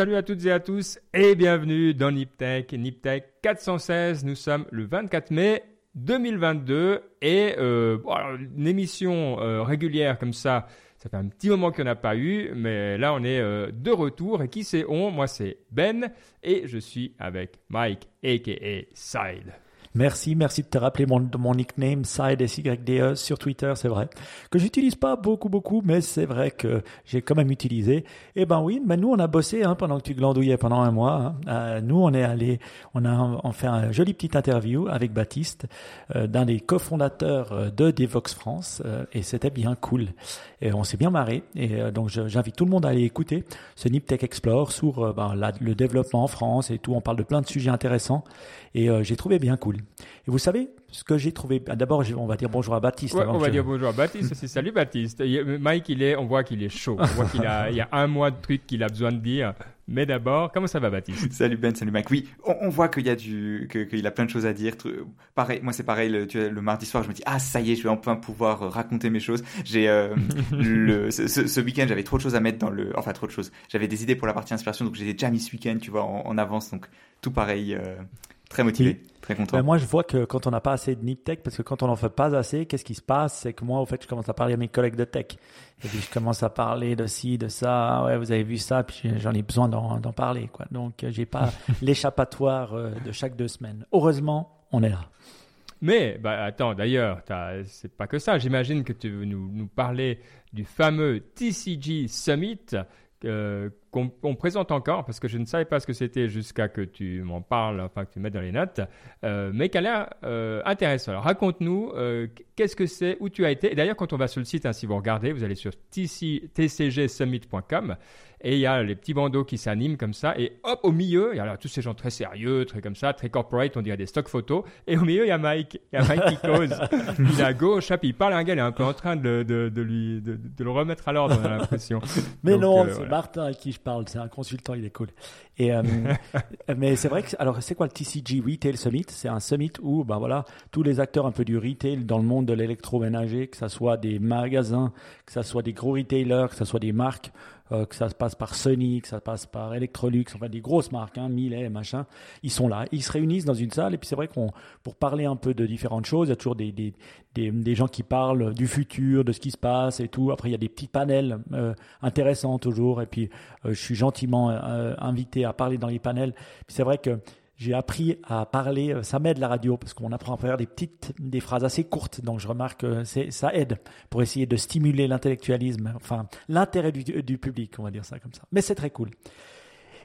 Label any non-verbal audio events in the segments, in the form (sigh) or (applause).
Salut à toutes et à tous et bienvenue dans NipTech. NipTech 416, nous sommes le 24 mai 2022 et euh, une émission euh, régulière comme ça, ça fait un petit moment qu'il n'y en a pas eu, mais là on est euh, de retour et qui c'est on? Moi c'est Ben et je suis avec Mike aka Side. Merci, merci de te rappeler mon, mon nickname Side SYDE sur Twitter, c'est vrai. Que j'utilise pas beaucoup, beaucoup, mais c'est vrai que j'ai quand même utilisé. Eh ben oui, mais nous on a bossé hein, pendant que tu glandouillais pendant un mois. Hein. Euh, nous on est allé, on a fait un joli petit interview avec Baptiste, euh, d'un des cofondateurs euh, de Devox France, et c'était bien cool. Et on s'est bien marré. Et donc j'invite tout le monde à aller écouter ce NipTech Explore sur ben, le développement en France et tout. On parle de plein de sujets intéressants et j'ai trouvé bien cool. Et vous savez, ce que j'ai trouvé, ah, d'abord, on va dire bonjour à Baptiste. on va dire bonjour à Baptiste. c'est salut Baptiste. Mike, il est, on voit qu'il est chaud. On voit qu'il a, il y a un mois de trucs qu'il a besoin de dire. Mais d'abord, comment ça va, Baptiste? Salut Ben, salut Mike. Oui, on, voit qu'il y a du, qu'il a plein de choses à dire. Pareil, moi c'est pareil. Le, le, mardi soir, je me dis ah ça y est, je vais enfin pouvoir euh, raconter mes choses. J'ai euh, (laughs) le, ce, ce week-end, j'avais trop de choses à mettre dans le, enfin trop de choses. J'avais des idées pour la partie inspiration, donc j'ai déjà mis ce week-end, tu vois, en, avance. Donc tout pareil. Euh, Très motivé, très content. Ben, moi, je vois que quand on n'a pas assez de Nip Tech, parce que quand on n'en fait pas assez, qu'est-ce qui se passe? C'est que moi, au fait, je commence à parler à mes collègues de tech. Et puis, je commence à parler de ci, de ça. Ouais, vous avez vu ça, puis j'en ai besoin d'en parler. Quoi. Donc, j'ai pas (laughs) l'échappatoire euh, de chaque deux semaines. Heureusement, on est là. Mais, bah, attends, d'ailleurs, c'est pas que ça. J'imagine que tu veux nous, nous parler du fameux TCG Summit euh, qu'on présente encore, parce que je ne savais pas ce que c'était jusqu'à que tu m'en parles, enfin que tu mettes dans les notes, euh, mais qu'elle a euh, intéressant. Alors raconte-nous, euh, qu'est-ce que c'est, où tu as été. Et d'ailleurs, quand on va sur le site, hein, si vous regardez, vous allez sur tcgsummit.com et il y a les petits bandeaux qui s'animent comme ça, et hop, au milieu, il y a tous ces gens très sérieux, très comme ça, très corporate, on dirait des stock photos, et au milieu, il y a Mike, il y a Mike qui (laughs) cause. il est à gauche, puis il parle à un gars, il est un peu en train de, de, de lui, de, de, le remettre à l'ordre, on a l'impression. Mais non, c'est Martin à qui je parle, c'est un consultant, il est cool. Et euh, (laughs) mais c'est vrai que alors c'est quoi le TCG Retail Summit? C'est un summit où ben voilà tous les acteurs un peu du retail dans le monde de l'électroménager, que ça soit des magasins, que ça soit des gros retailers, que ça soit des marques, euh, que ça se passe par Sony, que ça passe par Electrolux, enfin des grosses marques, hein, Miele, machin, ils sont là, ils se réunissent dans une salle et puis c'est vrai qu'on pour parler un peu de différentes choses, il y a toujours des, des, des, gens qui parlent du futur, de ce qui se passe et tout. Après il y a des petits panels euh, intéressants toujours et puis euh, je suis gentiment invité à parler dans les panels. Puis c'est vrai que j'ai appris à parler, euh, ça m'aide la radio parce qu'on apprend à faire des petites, des phrases assez courtes. Donc je remarque que ça aide pour essayer de stimuler l'intellectualisme, enfin l'intérêt du, public, on va dire ça comme ça. Mais c'est très cool.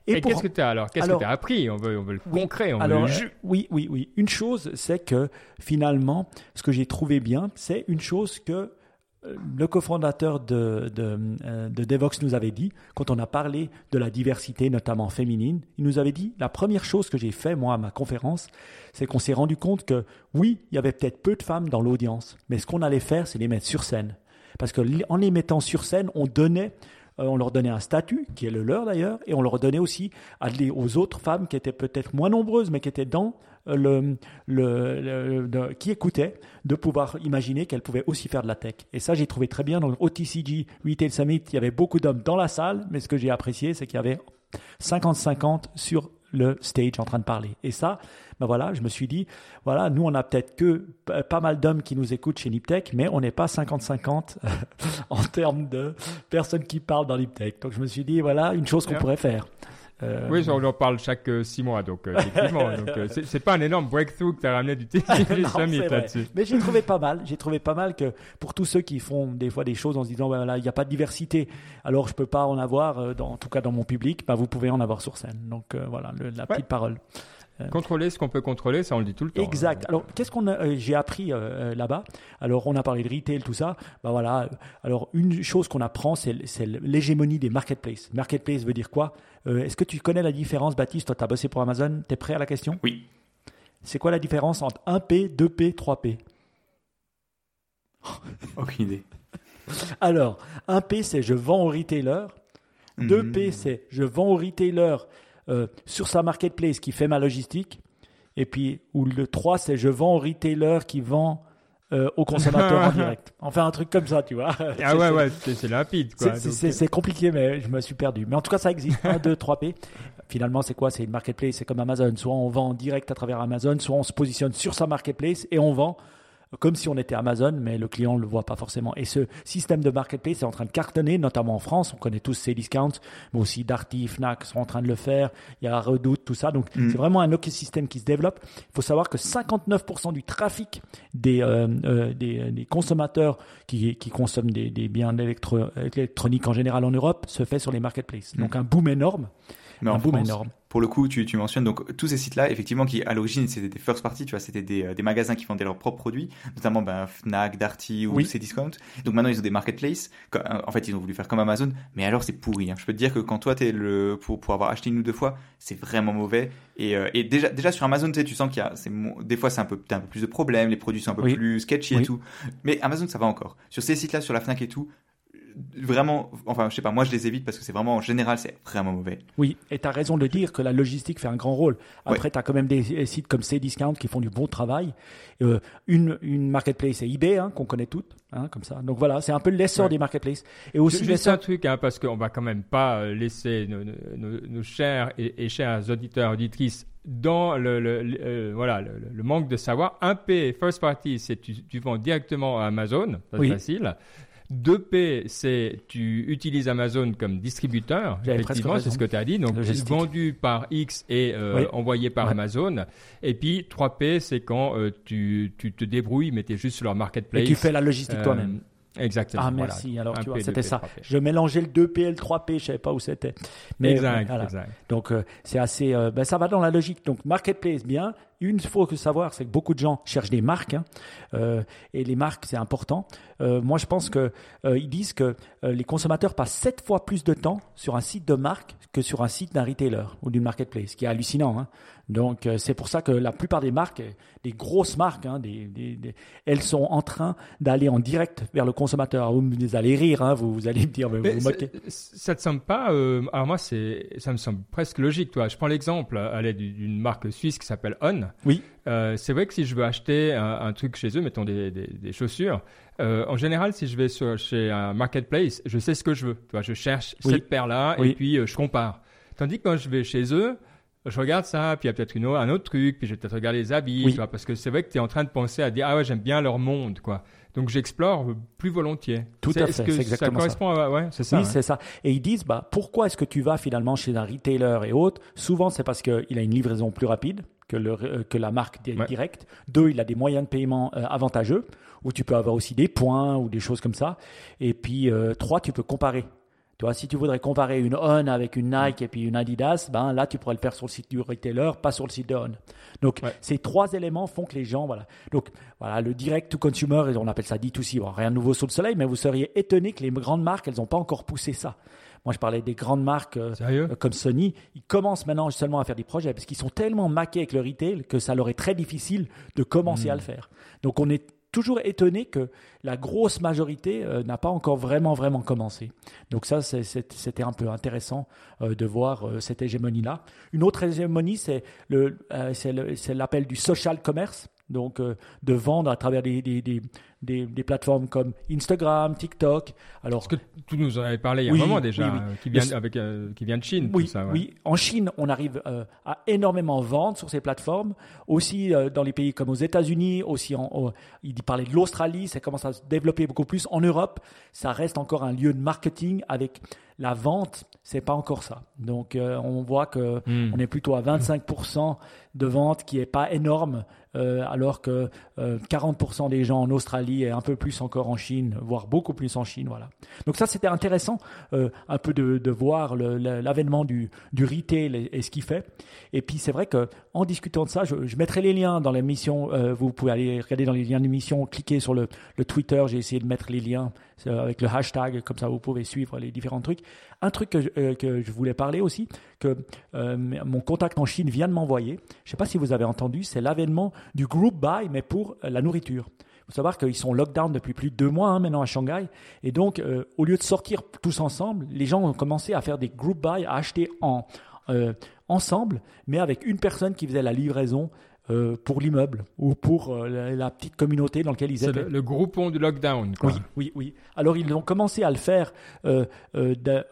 Et, qu'est-ce que tu as alors? Qu'est-ce que tu as appris? On veut, on veut le concret, on alors, veut le Oui, oui, oui. Une chose, c'est que finalement, ce que j'ai trouvé bien, c'est une chose que le cofondateur euh, de, Devox nous avait dit, quand on a parlé de la diversité, notamment féminine, il nous avait dit, la première chose que j'ai fait, moi, à ma conférence, c'est qu'on s'est rendu compte que, oui, il y avait peut-être peu de femmes dans l'audience, mais ce qu'on allait faire, c'est les mettre sur scène. Parce qu'en les mettant sur scène, on donnait euh, on leur donnait un statut, qui est le leur d'ailleurs, et on leur donnait aussi aux autres femmes qui étaient peut-être moins nombreuses, mais qui étaient dans le, le, qui écoutaient, de pouvoir imaginer qu'elles pouvaient aussi faire de la tech. Et ça, j'ai trouvé très bien. Donc, au TCG Retail Summit, il y avait beaucoup d'hommes dans la salle, mais ce que j'ai apprécié, c'est qu'il y avait 50-50 sur le stage en train de parler. Et ça, ben voilà, je me suis dit, voilà, nous on a peut-être que pas mal d'hommes qui nous écoutent chez Niptech, mais on n'est pas 50-50 (laughs) en termes de personnes qui parlent dans Niptech. Donc je me suis dit, voilà, une chose qu'on pourrait faire. Euh, oui, on en parle chaque euh, six mois, donc euh, effectivement. (laughs) c'est pas un énorme breakthrough que tu as ramené du (laughs) Summit là-dessus. Mais j'ai trouvé pas mal. J'ai trouvé pas mal que pour tous ceux qui font des fois des choses en se disant, ben, là, il n'y a pas de diversité, alors je peux pas en avoir, dans, en tout cas dans mon public, ben, vous pouvez en avoir sur scène. Donc voilà, la petite parole. Euh, contrôler ce qu'on peut contrôler, ça on le dit tout le temps. Hein. Exact. Alors qu'est-ce qu'on euh, j'ai appris euh, là-bas? Alors on a parlé de retail, tout ça. Bah voilà. Alors une chose qu'on apprend, c'est l'hégémonie des marketplaces. Marketplace veut dire quoi? Est-ce que tu connais la différence, Baptiste? Toi, tu as bossé pour Amazon. Tu es prêt à la question? Oui. C'est quoi la différence entre 1P, 2P, 3P Aucune idée. Alors, 1P, c'est je vends au retailer. 2P, hmm. c'est je vends au retailer euh, sur sa marketplace qui fait ma logistique. Et puis, ou le 3, c'est je vends au retailer qui vend euh, au consommateur en (laughs) direct. Enfin, un truc comme ça, tu vois. Ah ouais, ouais, c'est quoi. C'est- Donc, compliqué, mais je me suis perdu. Mais en tout cas, ça existe. 1, 2, 3P. Finalement, c'est quoi? C'est une marketplace, c'est comme Amazon. Soit on vend en direct à travers Amazon, soit on se positionne sur sa marketplace et on vend comme si on était Amazon, mais le client ne le voit pas forcément. Et ce système de marketplace est en train de cartonner, notamment en France. On connaît tous ces discounts, mais aussi Darty, Fnac sont en train de le faire. Il y a Redoute, tout ça. Donc, c'est vraiment un écosystème qui se développe. Il faut savoir que 59% du trafic des, euh, euh, des, des consommateurs qui, qui consomment des, des biens électroniques en général en Europe se fait sur les marketplaces. Donc, un boom énorme. Mais un boom France, énorme. Pour le coup, tu, tu mentionnes donc tous ces sites-là, effectivement, qui à l'origine c'était des first party, tu vois, c'était des, euh, des magasins qui vendaient leurs propres produits, notamment ben, Fnac, Darty ou Oui. ces discounts. Donc maintenant ils ont des marketplaces. Euh, En fait, ils ont voulu faire comme Amazon, mais alors c'est pourri. hein. Je peux te dire que quand toi t'es le pour pour avoir acheté une ou deux fois, c'est vraiment mauvais. Et, euh, et déjà déjà sur Amazon, tu sais, tu sens qu'il y a des fois c'est un peu un peu plus de problèmes, les produits sont un peu Oui. plus sketchy Oui. et tout. Mais Amazon ça va encore. Sur ces sites-là, sur la Fnac et tout. Vraiment, enfin, je sais pas, moi je les évite parce que c'est vraiment, en général, c'est vraiment mauvais. Oui, et tu as raison de dire que la logistique fait un grand rôle. Après, tu as quand même des sites comme Cdiscount qui font du bon travail. Euh, une, une marketplace, c'est eBay, hein, qu'on connaît toutes, hein, comme ça. Donc voilà, c'est un peu l'essor Ouais. des marketplaces. Et aussi Juste l'essor un truc, hein, parce qu'on va quand même pas euh, laisser nos, nos- nos- nos chers et, et chers auditeurs, auditrices dans le, le- le- euh, voilà, le, le manque de savoir. 1P, first party, c'est tu, tu vends directement à Amazon, c'est Oui. facile. 2P, c'est tu utilises Amazon comme distributeur. Effectivement, c'est ce que tu as dit. Donc, Logistique. vendu par X et euh, Oui. envoyé par Ouais. Amazon. Et puis, 3P, c'est quand euh, tu, tu te débrouilles, mais tu es juste sur leur marketplace. et tu fais la logistique Euh, toi-même. Exactement. Ah voilà. merci, alors Un tu vois, c'était 2P, ça. 3P. Je mélangeais le 2P et le 3P, je savais pas où c'était. Mais exact, voilà. exact. Donc euh, c'est assez, euh, ben, ça va dans la logique. Donc marketplace bien. Une faut que savoir, c'est que beaucoup de gens cherchent des marques hein, euh, et les marques c'est important. Euh, moi je pense que euh, ils disent que euh, les consommateurs passent sept fois plus de temps sur un site de marque que sur un site d'un retailer ou d'une marketplace, ce qui est hallucinant. Hein. Donc euh, c'est pour ça que la plupart des marques, des grosses marques, hein, des, des- des- elles sont en train d'aller en direct vers le consommateur. Vous, allez rire, hein, vous, vous allez me dire, mais vous Mais vous moquez. ça te semble pas euh, Alors moi, c'est, ça me semble presque logique. Toi, je prends l'exemple à l'aide d'une marque suisse qui s'appelle On. Oui. Euh, c'est vrai que si je veux acheter un, un truc chez eux, mettons des, des, des chaussures, euh, en général, si je vais sur, chez un marketplace, je sais ce que je veux. Tu vois, je cherche Oui. cette paire-là Oui. et puis euh, je compare. Tandis que quand je vais chez eux, je regarde ça, puis il y a peut-être une, au- un autre truc, puis je vais peut-être regarder les habits, Oui. tu vois, parce que c'est vrai que tu es en train de penser à dire ah ouais j'aime bien leur monde quoi. Donc j'explore plus volontiers. Tout à est-ce fait, que c'est ça correspond à ouais c'est ça. oui, ouais. c'est ça. Et ils disent, bah, pourquoi est-ce que tu vas finalement chez un retailer et autres? Souvent, c'est parce qu'il a une livraison plus rapide que, le, euh, que la marque Ouais. directe. Deux, il a des moyens de paiement euh, avantageux, où tu peux avoir aussi des points ou des choses comme ça. Et puis, euh, trois, tu peux comparer. Tu vois, si tu voudrais comparer une On avec une Nike et puis une Adidas, ben là, tu pourrais le faire sur le site du retailer, pas sur le site de On. Donc, Ouais. ces trois éléments font que les gens, voilà. Donc, voilà, le direct to consumer, on appelle ça D2C. Bon, rien de nouveau sous le soleil, mais vous seriez étonné que les grandes marques, elles n'ont pas encore poussé ça. Moi, je parlais des grandes marques euh, euh, comme Sony. Ils commencent maintenant seulement à faire des projets parce qu'ils sont tellement maqués avec le retail que ça leur est très difficile de commencer à le faire. Donc, on est toujours étonné que la grosse majorité euh, n'a pas encore vraiment, vraiment commencé. Donc ça, c'était un peu intéressant euh, de voir euh, cette hégémonie-là. Une autre hégémonie, c'est l'appel du social commerce. Donc, de vendre à travers des, des, des plateformes comme Instagram, TikTok. Alors, Parce que tu nous en avais parlé il y a Oui, un moment déjà, oui, oui. euh, qui, vient, avec, euh, qui vient de Chine, oui, tout ça. ouais. oui, en Chine, on arrive euh, à énormément vendre sur ces plateformes. Aussi euh, dans les pays comme aux États-Unis, aussi en, au- il parlait de l'Australie, ça commence à se développer beaucoup plus. En Europe, ça reste encore un lieu de marketing avec la vente, c'est pas encore ça. Donc euh, on voit que Hmm. on est plutôt à 25% de vente qui est pas énorme, euh, alors que euh, 40% des gens en Australie et un peu plus encore en Chine, voire beaucoup plus en Chine. Voilà. Donc ça c'était intéressant euh, un peu de, voir l'avènement du, du retail et, ce qu'il fait. Et puis c'est vrai que en discutant de ça, je, mettrai les liens dans l'émission. euh, vous pouvez aller regarder dans les liens de l'émission, cliquer sur le, le Twitter. J'ai essayé de mettre les liens euh, avec le hashtag, comme ça vous pouvez suivre les différents trucs. Un truc que je, euh, voulais parler aussi, que mon contact en Chine vient de m'envoyer. Je ne sais pas si vous avez entendu, c'est l'avènement du group buy, mais pour la nourriture. Il faut savoir qu'ils sont lockdown depuis plus de deux mois hein, maintenant à Shanghai. Et donc, euh, au lieu de sortir tous ensemble, les gens ont commencé à faire des group buy, à acheter en, euh, ensemble, mais avec une personne qui faisait la livraison euh, pour l'immeuble ou pour euh, la, la petite communauté dans laquelle ils étaient. le, le groupon du lockdown. Quoi. Oui, oui, oui. Alors ils ont commencé à le faire euh,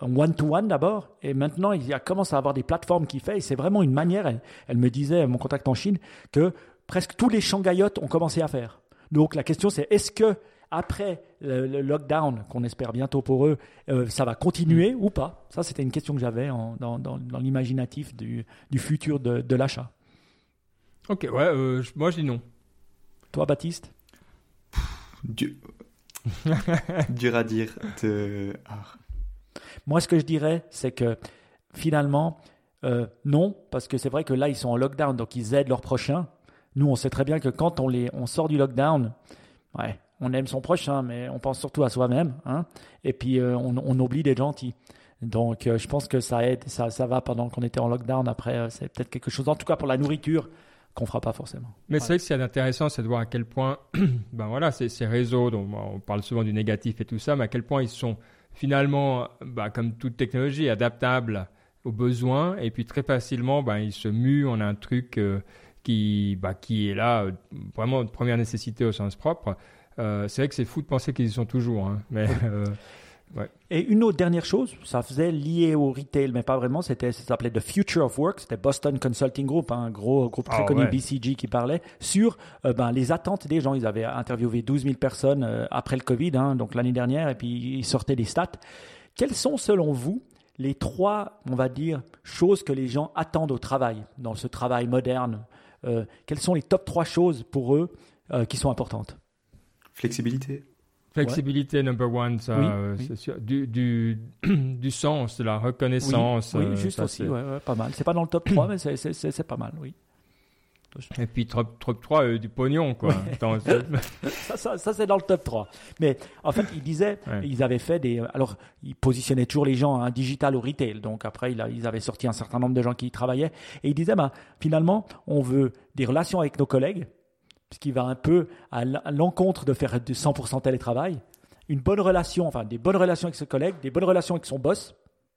one-to-one d'abord, et maintenant il y a commencé à avoir des plateformes qui fait, et c'est vraiment une manière, elle, elle me disait, mon contact en Chine, que presque tous les Shanghaïotes ont commencé à faire. Donc la question c'est, est-ce que après le, le lockdown, qu'on espère bientôt pour eux, euh, ça va continuer ou pas? Ça c'était une question que j'avais en- dans, dans- dans l'imaginatif du, du futur de, de l'achat. Ok, ouais, euh, moi je dis non. Toi Baptiste? (laughs) Dur à dire. De... ah. Moi, ce que je dirais, c'est que finalement, euh, non, parce que c'est vrai que là, ils sont en lockdown, donc ils aident leurs prochains. Nous, on sait très bien que quand on, les, on sort du lockdown, ouais, on aime son prochain, mais on pense surtout à soi-même. Hein, et puis, euh, on, on oublie d'être gentil. Donc, euh, je pense que ça aide, ça, ça va pendant qu'on était en lockdown. Après, euh, c'est peut-être quelque chose, en tout cas pour la nourriture, qu'on fera pas forcément. Mais c'est vrai que ce qu'il y a d'intéressant, c'est de voir à quel point, (clears throat) ben voilà, ces, ces réseaux, dont on parle souvent du négatif et tout ça, mais à quel point ils sont finalement, bah, comme toute technologie, adaptables aux besoins, et puis très facilement, ben, ils se muent en un truc euh, qui, bah, qui est là, euh, vraiment de première nécessité au sens propre. Euh, c'est vrai que c'est fou de penser qu'ils y sont toujours, hein, mais euh, Et une autre dernière chose, ça faisait lié au retail, mais pas vraiment, c'était, ça s'appelait The Future of Work, c'était Boston Consulting Group, hein, un gros groupe très Ah connu, ouais. BCG, qui parlait sur euh, ben, les attentes des gens. Ils avaient interviewé 12 000 personnes après le Covid, hein, donc l'année dernière, et puis ils sortaient des stats. Quelles sont, selon vous, les trois, on va dire, choses que les gens attendent au travail, dans ce travail moderne Euh, Quelles sont les top trois choses pour eux euh, qui sont importantes? Flexibilité. flexibilité number one, ça, Oui, euh, oui. c'est sûr. Du, du, (clears throat) du sens, de la reconnaissance. Oui, oui, juste ça, aussi, ouais, ouais, pas mal. C'est pas dans le top 3, mais c'est- c'est c'est- c'est pas mal, oui. Et puis top, top 3, euh, du pognon, quoi. Attends, (laughs) Ça, ça, ça, c'est dans le top 3. Mais en fait, ils disaient, Ouais. ils avaient fait des. Alors, ils positionnaient toujours les gens, un digital ou retail. Donc après, ils avaient sorti un certain nombre de gens qui y travaillaient. Et ils disaient, bah, finalement, on veut des relations avec nos collègues, ce qui va un peu à à l'encontre de faire du 100% télétravail. Une bonne relation, enfin, des bonnes relations avec ses collègues, des bonnes relations avec son boss,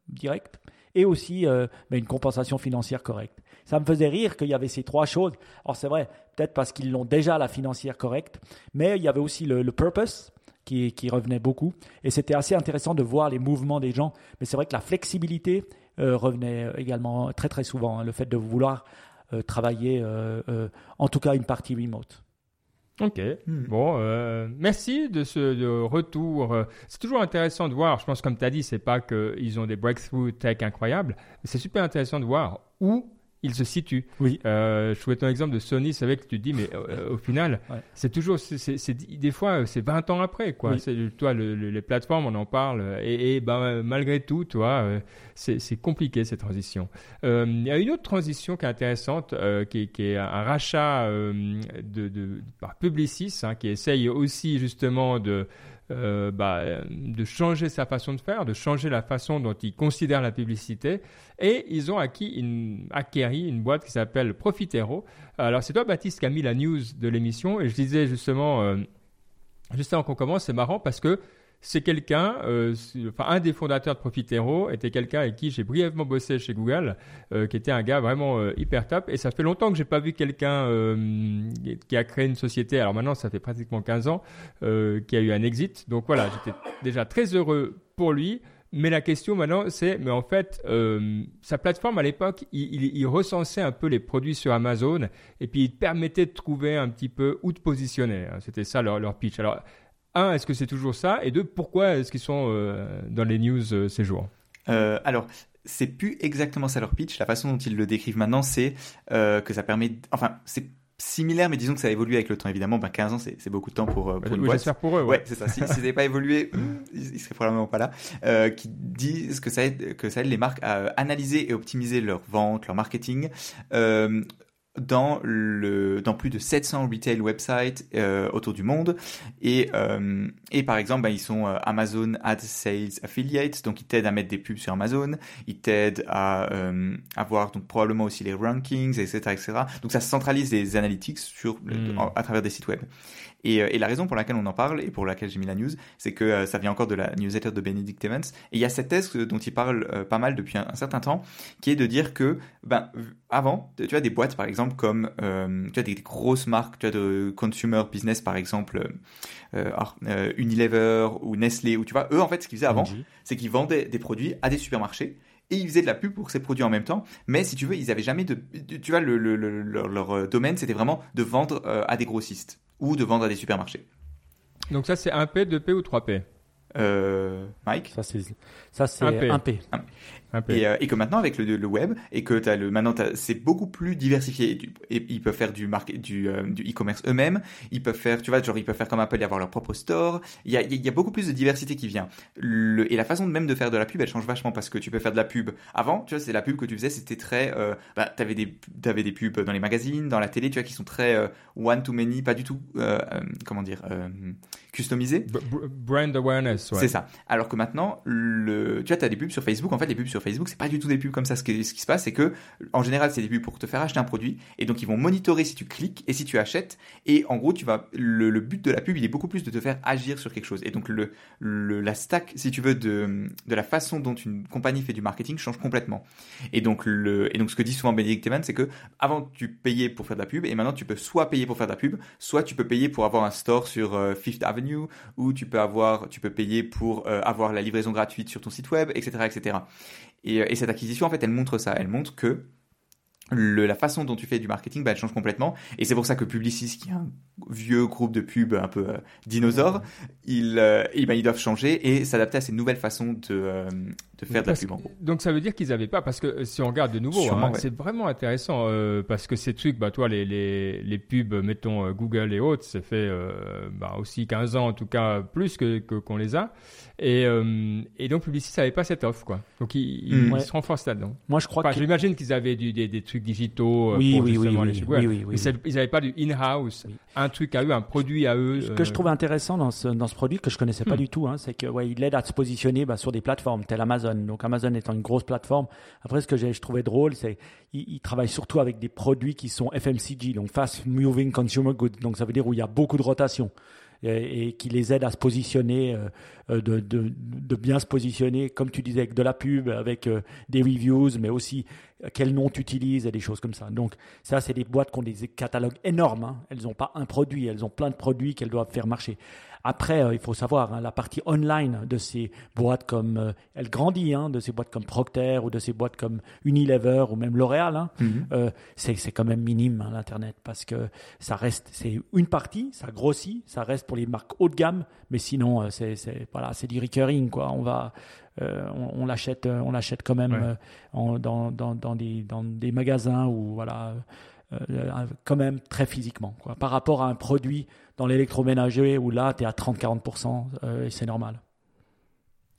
direct, et aussi euh, mais une compensation financière correcte. Ça me faisait rire qu'il y avait ces trois choses. Alors c'est vrai, peut-être parce qu'ils l'ont déjà la financière correcte, mais il y avait aussi le, purpose qui, revenait beaucoup. Et c'était assez intéressant de voir les mouvements des gens. Mais c'est vrai que la flexibilité euh, revenait également très très souvent. hein, le fait de vouloir euh, travailler, en tout cas une partie remote. Ok. Hmm. Bon, euh, merci de ce de retour. C'est toujours intéressant de voir. Je pense, comme tu as dit, c'est pas qu'ils ont des breakthroughs tech incroyables, mais c'est super intéressant de voir où ils se situent. Oui. Euh, je trouvais ton exemple de Sony, c'est vrai que tu te dis, mais euh, au final, Ouais. c'est toujours, c'est- des fois, c'est 20 ans après, quoi. Oui. C'est, toi, le- le- les plateformes, on en parle, euh, et, et ben, malgré tout, toi, euh, c'est compliqué cette transition. Il y a une autre transition qui est intéressante, qui, est- qui est un rachat de, de- par Publicis, hein, qui essaye aussi justement de, euh, bah, de changer sa façon de faire, de changer la façon dont ils considèrent la publicité. Et ils ont acquis une, acquéri une boîte qui s'appelle Profitero. Alors c'est toi, Baptiste, qui a mis la news de l'émission, et je disais justement, euh, juste avant qu'on commence, c'est marrant parce que c'est quelqu'un, euh, enfin un des fondateurs de Profitero était quelqu'un avec qui j'ai brièvement bossé chez Google, euh, qui était un gars vraiment euh, hyper top. Et ça fait longtemps que j'ai pas vu quelqu'un qui a créé une société. Alors maintenant, ça fait pratiquement 15 ans qui a eu un exit. Donc voilà, j'étais déjà très heureux pour lui. Mais la question maintenant, c'est, mais en fait, sa plateforme à l'époque, il, recensait un peu les produits sur Amazon et puis il permettait de trouver un petit peu où te positionner. hein. C'était ça leur, leur pitch. Alors, un, est-ce que c'est toujours ça? Et deux, pourquoi est-ce qu'ils sont euh, dans les news euh, ces jours? Euh, alors, c'est plus exactement ça leur pitch. La façon dont ils le décrivent maintenant, c'est euh, que ça permet. d- Enfin, c'est similaire, mais disons que ça évolue avec le temps. Évidemment, ben 15 ans, c'est beaucoup de temps pour, pour une Oui, boîte. J'espère pour eux. Ouais, c'est ça. Si, ça n'avait pas évolué, ils, ils seraient probablement pas là. Euh, qui disent que ça aide, que ça aide les marques à analyser et optimiser leurs ventes, leur marketing. Euh, dans le dans plus de 700 retail websites euh, autour du monde. Et euh, et par exemple bah, ils sont euh, Amazon Ad Sales Affiliates. Donc ils t'aident à mettre des pubs sur Amazon. Ils t'aident à euh, avoir donc probablement aussi les rankings etc etc donc ça centralise les analytics sur Mm. en- à travers des sites web et, euh, et la raison pour laquelle on en parle et pour laquelle j'ai mis la news, c'est que euh, ça vient encore de la newsletter de Benedict Evans. Et il y a cette thèse euh, dont il parle pas mal depuis un, un certain temps, qui est de dire que ben, avant, tu as des boîtes par exemple comme tu as des, grosses marques, tu as de consumer business par exemple Unilever ou Nestlé ou tu vois eux en fait ce qu'ils faisaient avant, c'est qu'ils vendaient des produits à des supermarchés et ils faisaient de la pub pour ces produits en même temps. Mais si tu veux, ils avaient jamais de, tu vois, le, le, le, leur, leur, euh, domaine, c'était vraiment de vendre euh, à des grossistes ou de vendre à des supermarchés. Donc ça, c'est 1P, 2P ou 3P euh, Mike? Ça, c'est 1P. 1P. Et, euh, et, que maintenant avec le, le web et que t'as le maintenant c'est beaucoup plus diversifié et, tu, et, ils peuvent faire du market, du, euh, du e-commerce eux-mêmes. Ils peuvent faire tu vois genre ils peuvent faire comme Apple et avoir leur propre store. Il y a, il y a beaucoup plus de diversité qui vient. Le, et la façon même de faire de la pub elle change vachement parce que tu peux faire de la pub. Avant tu vois c'est la pub que tu faisais c'était très euh, bah t'avais des t'avais des pubs dans les magazines dans la télé tu vois qui sont très euh, one to many pas du tout euh, euh, comment dire customisées brand awareness c'est ça alors que maintenant le tu vois t'as des pubs sur Facebook en fait les pubs sur Facebook, c'est pas du tout des pubs comme ça. Ce qui, ce qui se passe, c'est que en général, c'est des pubs pour te faire acheter un produit, et donc ils vont monitorer si tu cliques et si tu achètes. Et en gros, tu vas le, le but de la pub, il est beaucoup plus de te faire agir sur quelque chose. Et donc le, le la stack, si tu veux, de de la façon dont une compagnie fait du marketing change complètement. Et donc le et donc ce que dit souvent Benedict Evans, c'est que avant tu payais pour faire de la pub, et maintenant tu peux soit payer pour faire de la pub, soit tu peux payer pour avoir un store sur euh, Fifth Avenue, ou tu peux payer pour euh, avoir la livraison gratuite sur ton site web, etc., etc. Euh, et, cette acquisition, en fait, elle montre ça. Elle montre que la façon dont tu fais du marketing, bah, elle change complètement. Et c'est pour ça que Publicis, qui est un vieux groupe de pub un peu euh, dinosaure, ils, euh, bah, ils doivent changer et s'adapter à ces nouvelles façons de, euh, de faire de la pub en gros. Donc ça veut dire qu'ils n'avaient pas, parce que si on regarde de nouveau, hein, c'est vraiment intéressant, parce que ces trucs, bah, toi, les, les, les pubs, mettons Google et autres, c'est fait bah, aussi 15 ans, en tout cas plus que qu'on les a. Et, et donc Publicis n'avait pas cette offre, quoi. Donc ils, mm. se renforcent là-dedans. Moi je crois que... J'imagine qu'ils avaient du, des, des trucs digitaux euh, oui, pour oui, justement oui, oui, ils n'avaient pas du in-house, un truc à eux, un produit à eux. Ce que je euh, trouve intéressant dans ce, dans ce produit que je connaissais pas hmm. du tout, hein, c'est que ouais, il aide à se positionner bah, sur des plateformes telles Amazon. Donc Amazon étant une grosse plateforme. Après, ce que je trouvais drôle, c'est qu'il travaille surtout avec des produits qui sont FMCG, donc Fast Moving Consumer Goods. Donc ça veut dire où il y a beaucoup de rotation et, qui les aide à se positionner, euh, euh, de, bien se positionner, comme tu disais, avec de la pub, avec euh, des reviews, mais aussi quel nom tu utilises et des choses comme ça. Donc ça, c'est des boîtes qui ont des catalogues énormes. Hein. Elles n'ont pas un produit, elles ont plein de produits qu'elles doivent faire marcher. Après, euh, il faut savoir, hein, la partie online de ces boîtes comme, euh, elle grandit, hein, de ces boîtes comme Procter ou de ces boîtes comme Unilever ou même L'Oréal, hein, mhm. euh, c'est quand même minime l'internet parce que ça reste, c'est une partie, ça grossit, ça reste pour les marques haut de gamme, mais sinon c'est voilà, c'est du recurring quoi. On va on, l'achète, on l'achète quand même dans, dans, dans, des, dans des magasins ou voilà, quand même très physiquement. Quoi. Par rapport à un produit dans l'électroménager où là, tu es à 30-40% euh, et c'est normal.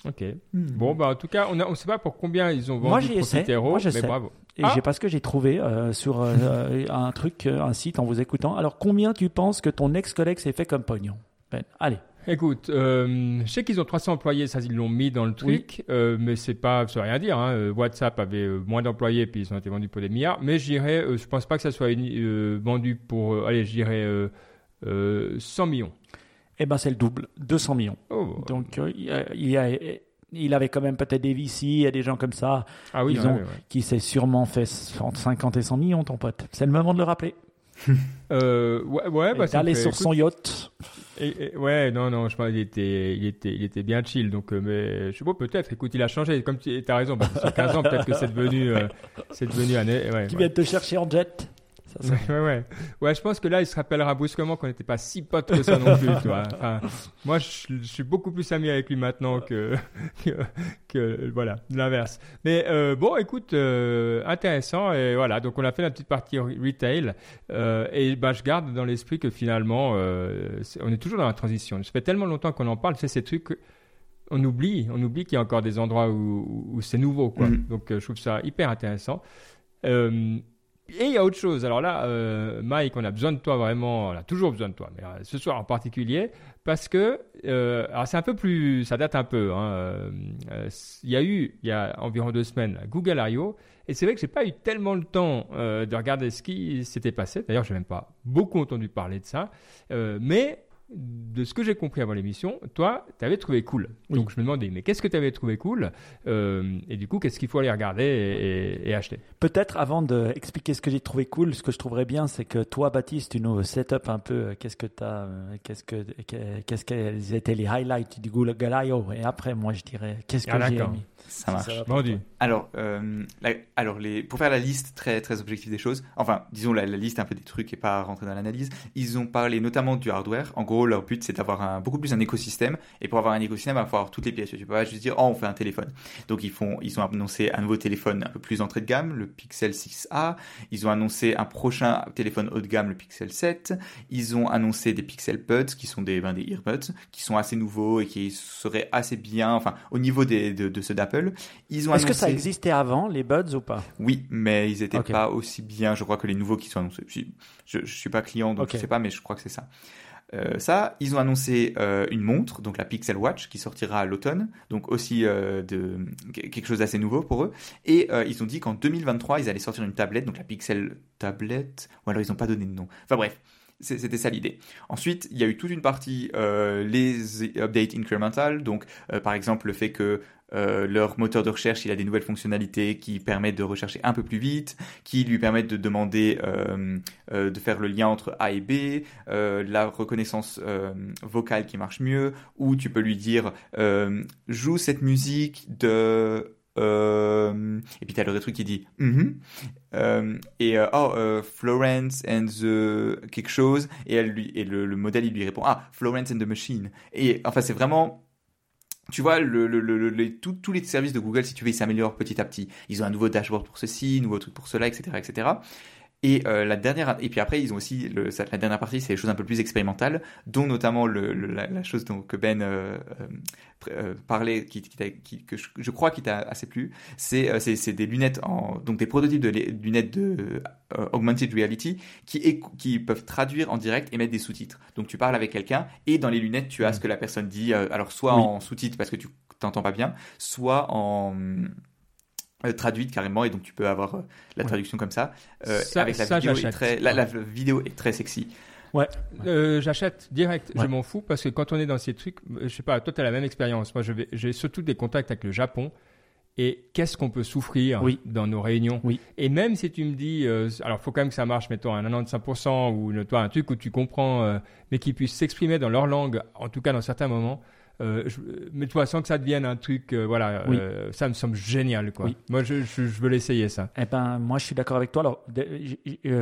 Ok. Hmm. Bon, bah, en tout cas, on ne sait pas pour combien ils ont vendu Moi, j'y Moi, je mais bravo. Et ah j'ai parce que j'ai trouvé euh, sur euh, un truc, un site en vous écoutant. Alors, combien tu penses que ton ex-collègue s'est fait comme pognon? Ben, Allez. Écoute, je sais qu'ils ont 300 employés, ça ils l'ont mis dans le truc, mais c'est pas, ça veut rien dire. Hein. WhatsApp avait moins d'employés, puis ils ont été vendus pour des milliards. Mais j'irais, je pense pas que ça soit vendu pour, allez, j'irais 100 euh, millions. Eh ben, c'est le double, 200 millions. Oh. Donc, euh, il, il, avait quand même peut-être des VC, il y a des gens comme ça ah oui, qui s'est sûrement fait entre 50 et 100 millions, ton pote. C'est le moment de le rappeler. (laughs) euh, ouais, ouais bah, D'aller sur son yacht. Et, ouais, non, non, je pense qu'il était, il était, il était bien chill. Donc, euh, mais je sais pas, peut-être. Écoute, il a changé. Comme tu as raison, bah, sur 15 ans, peut-être que c'est devenu, c'est devenu un. Ouais, qui vient te chercher en jet. Ouais, ouais, ouais. je pense que là, il se rappellera brusquement qu'on n'était pas si potes que ça non plus. moi, je, suis beaucoup plus ami avec lui maintenant (laughs) que, que, voilà, l'inverse. Mais euh, bon, écoute, euh, intéressant. Et voilà, donc on a fait la petite partie retail. Euh, et bah, je garde dans l'esprit que finalement, on est toujours dans la transition. Ça fait tellement longtemps qu'on en parle, c'est ces trucs on oublie, on oublie qu'il y a encore des endroits où, c'est nouveau, quoi. Mm. Donc, je trouve ça hyper intéressant. Euh, et il y a autre chose. Alors là, euh, Mike, on a besoin de toi vraiment. On a toujours besoin de toi, mais euh, ce soir en particulier, parce que euh, c'est un peu plus, ça date un peu. Hein, il y a eu il y a environ deux semaines Google I.O. Et c'est vrai que j'ai pas eu tellement le temps de regarder ce qui s'était passé. D'ailleurs, j'ai même pas beaucoup entendu parler de ça. mais de ce que j'ai compris avant l'émission, toi, tu avais trouvé cool. Donc je me demandais, mais qu'est-ce que tu avais trouvé cool euh, Et du coup, qu'est-ce qu'il faut aller regarder et, acheter? Peut-être avant d'expliquer ce que j'ai trouvé cool, ce que je trouverais bien, c'est que toi, Baptiste, tu nous set up un peu euh, qu'est-ce que tu as, euh, qu'est-ce que, qu'est-ce qu'elles étaient les highlights du Google I.O. Et après, moi, je dirais, qu'est-ce que ah, j'ai mis ça marche. alors, euh, alors les, pour faire la liste très, très objective des choses, enfin, disons la, liste un peu des trucs et pas rentrer dans l'analyse, ils ont parlé notamment du hardware. En gros, leur but, c'est d'avoir un, beaucoup plus un écosystème. Et pour avoir un écosystème, il va falloir toutes les pièces. Tu peux pas juste dire, oh, on fait un téléphone. Donc, ils, font, ils ont annoncé un nouveau téléphone un peu plus entrée de gamme, le Pixel 6a. Ils ont annoncé un prochain téléphone haut de gamme, le Pixel 7. Ils ont annoncé des Pixel Buds, qui sont des, ben, des earbuds, qui sont assez nouveaux et qui seraient assez bien, enfin, au niveau des, de, de ceux d'Apple. Est-ce que ça existait avant, les Buds ou pas? Oui, mais ils n'étaient pas aussi bien, je crois, que les nouveaux qui sont annoncés. Je ne suis pas client, donc je ne sais pas, mais je crois que c'est ça. Euh, ça, ils ont annoncé euh, une montre, donc la Pixel Watch, qui sortira à l'automne, donc aussi euh, de quelque chose d'assez nouveau pour eux. Et ils ont dit qu'en 2023, ils allaient sortir une tablette, donc la Pixel Tablette, ou alors ils n'ont pas donné de nom. Enfin bref, c'était ça l'idée. Ensuite, il y a eu toute une partie les updates incremental, donc par exemple le fait que euh, leur moteur de recherche, il a des nouvelles fonctionnalités qui permettent de rechercher un peu plus vite, qui lui permettent de demander euh, euh, de faire le lien entre A et B, la reconnaissance vocale qui marche mieux, ou tu peux lui dire joue cette musique de et puis tu as le truc qui dit mm-hmm. et oh Florence and the quelque chose et elle lui et le, le, modèle il lui répond ah Florence and the machine et enfin c'est vraiment tu vois, le, le, le, les, tous les services de Google, si tu veux, ils s'améliorent petit à petit. Ils ont un nouveau dashboard pour ceci, nouveau truc pour cela, etc., etc. Et euh, la dernière, et puis après, ils ont aussi le, la dernière partie, c'est les choses un peu plus expérimentales, dont notamment le, la, chose dont, que Ben euh, euh, parlait, qui, qui, que je, crois qu'il t'a assez plu, c'est c'est des lunettes en donc des prototypes de lunettes de augmented reality qui qui peuvent traduire en direct et mettre des sous-titres. Donc tu parles avec quelqu'un et dans les lunettes tu as ce que la personne dit, alors soit en sous-titres parce que tu t'entends pas bien, soit en euh, traduite carrément et donc tu peux avoir euh, la traduction comme ça, euh, avec la vidéo est très la, vidéo est très sexy. Ouais, j'achète direct. Je m'en fous parce que quand on est dans ces trucs je sais pas toi tu as la même expérience. Moi j'ai surtout des contacts avec le Japon. Et qu'est-ce qu'on peut souffrir dans nos réunions oui. Et même si tu me dis, alors faut quand même que ça marche, mettons à 95% ou toi un truc où tu comprends, mais qui puisse s'exprimer dans leur langue, en tout cas dans certains moments, euh, je, mais toi, sans que ça devienne un truc, euh, voilà, euh, ça me semble génial, quoi. Moi, je, je, veux l'essayer, ça. Eh ben, moi, je suis d'accord avec toi. Alors,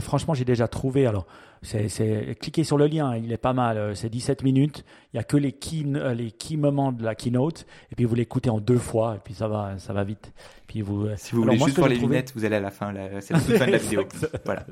franchement, j'ai déjà trouvé. Alors, c'est cliquez sur le lien, il est pas mal. C'est 17 minutes. Il y a que les key, les key moments de la keynote, et puis vous l'écoutez en deux fois, et puis ça va, ça va vite. Puis vous. Si vous voulez juste voir les lunettes, vous allez à la fin. C'est la fin de la vidéo. (laughs) voilà.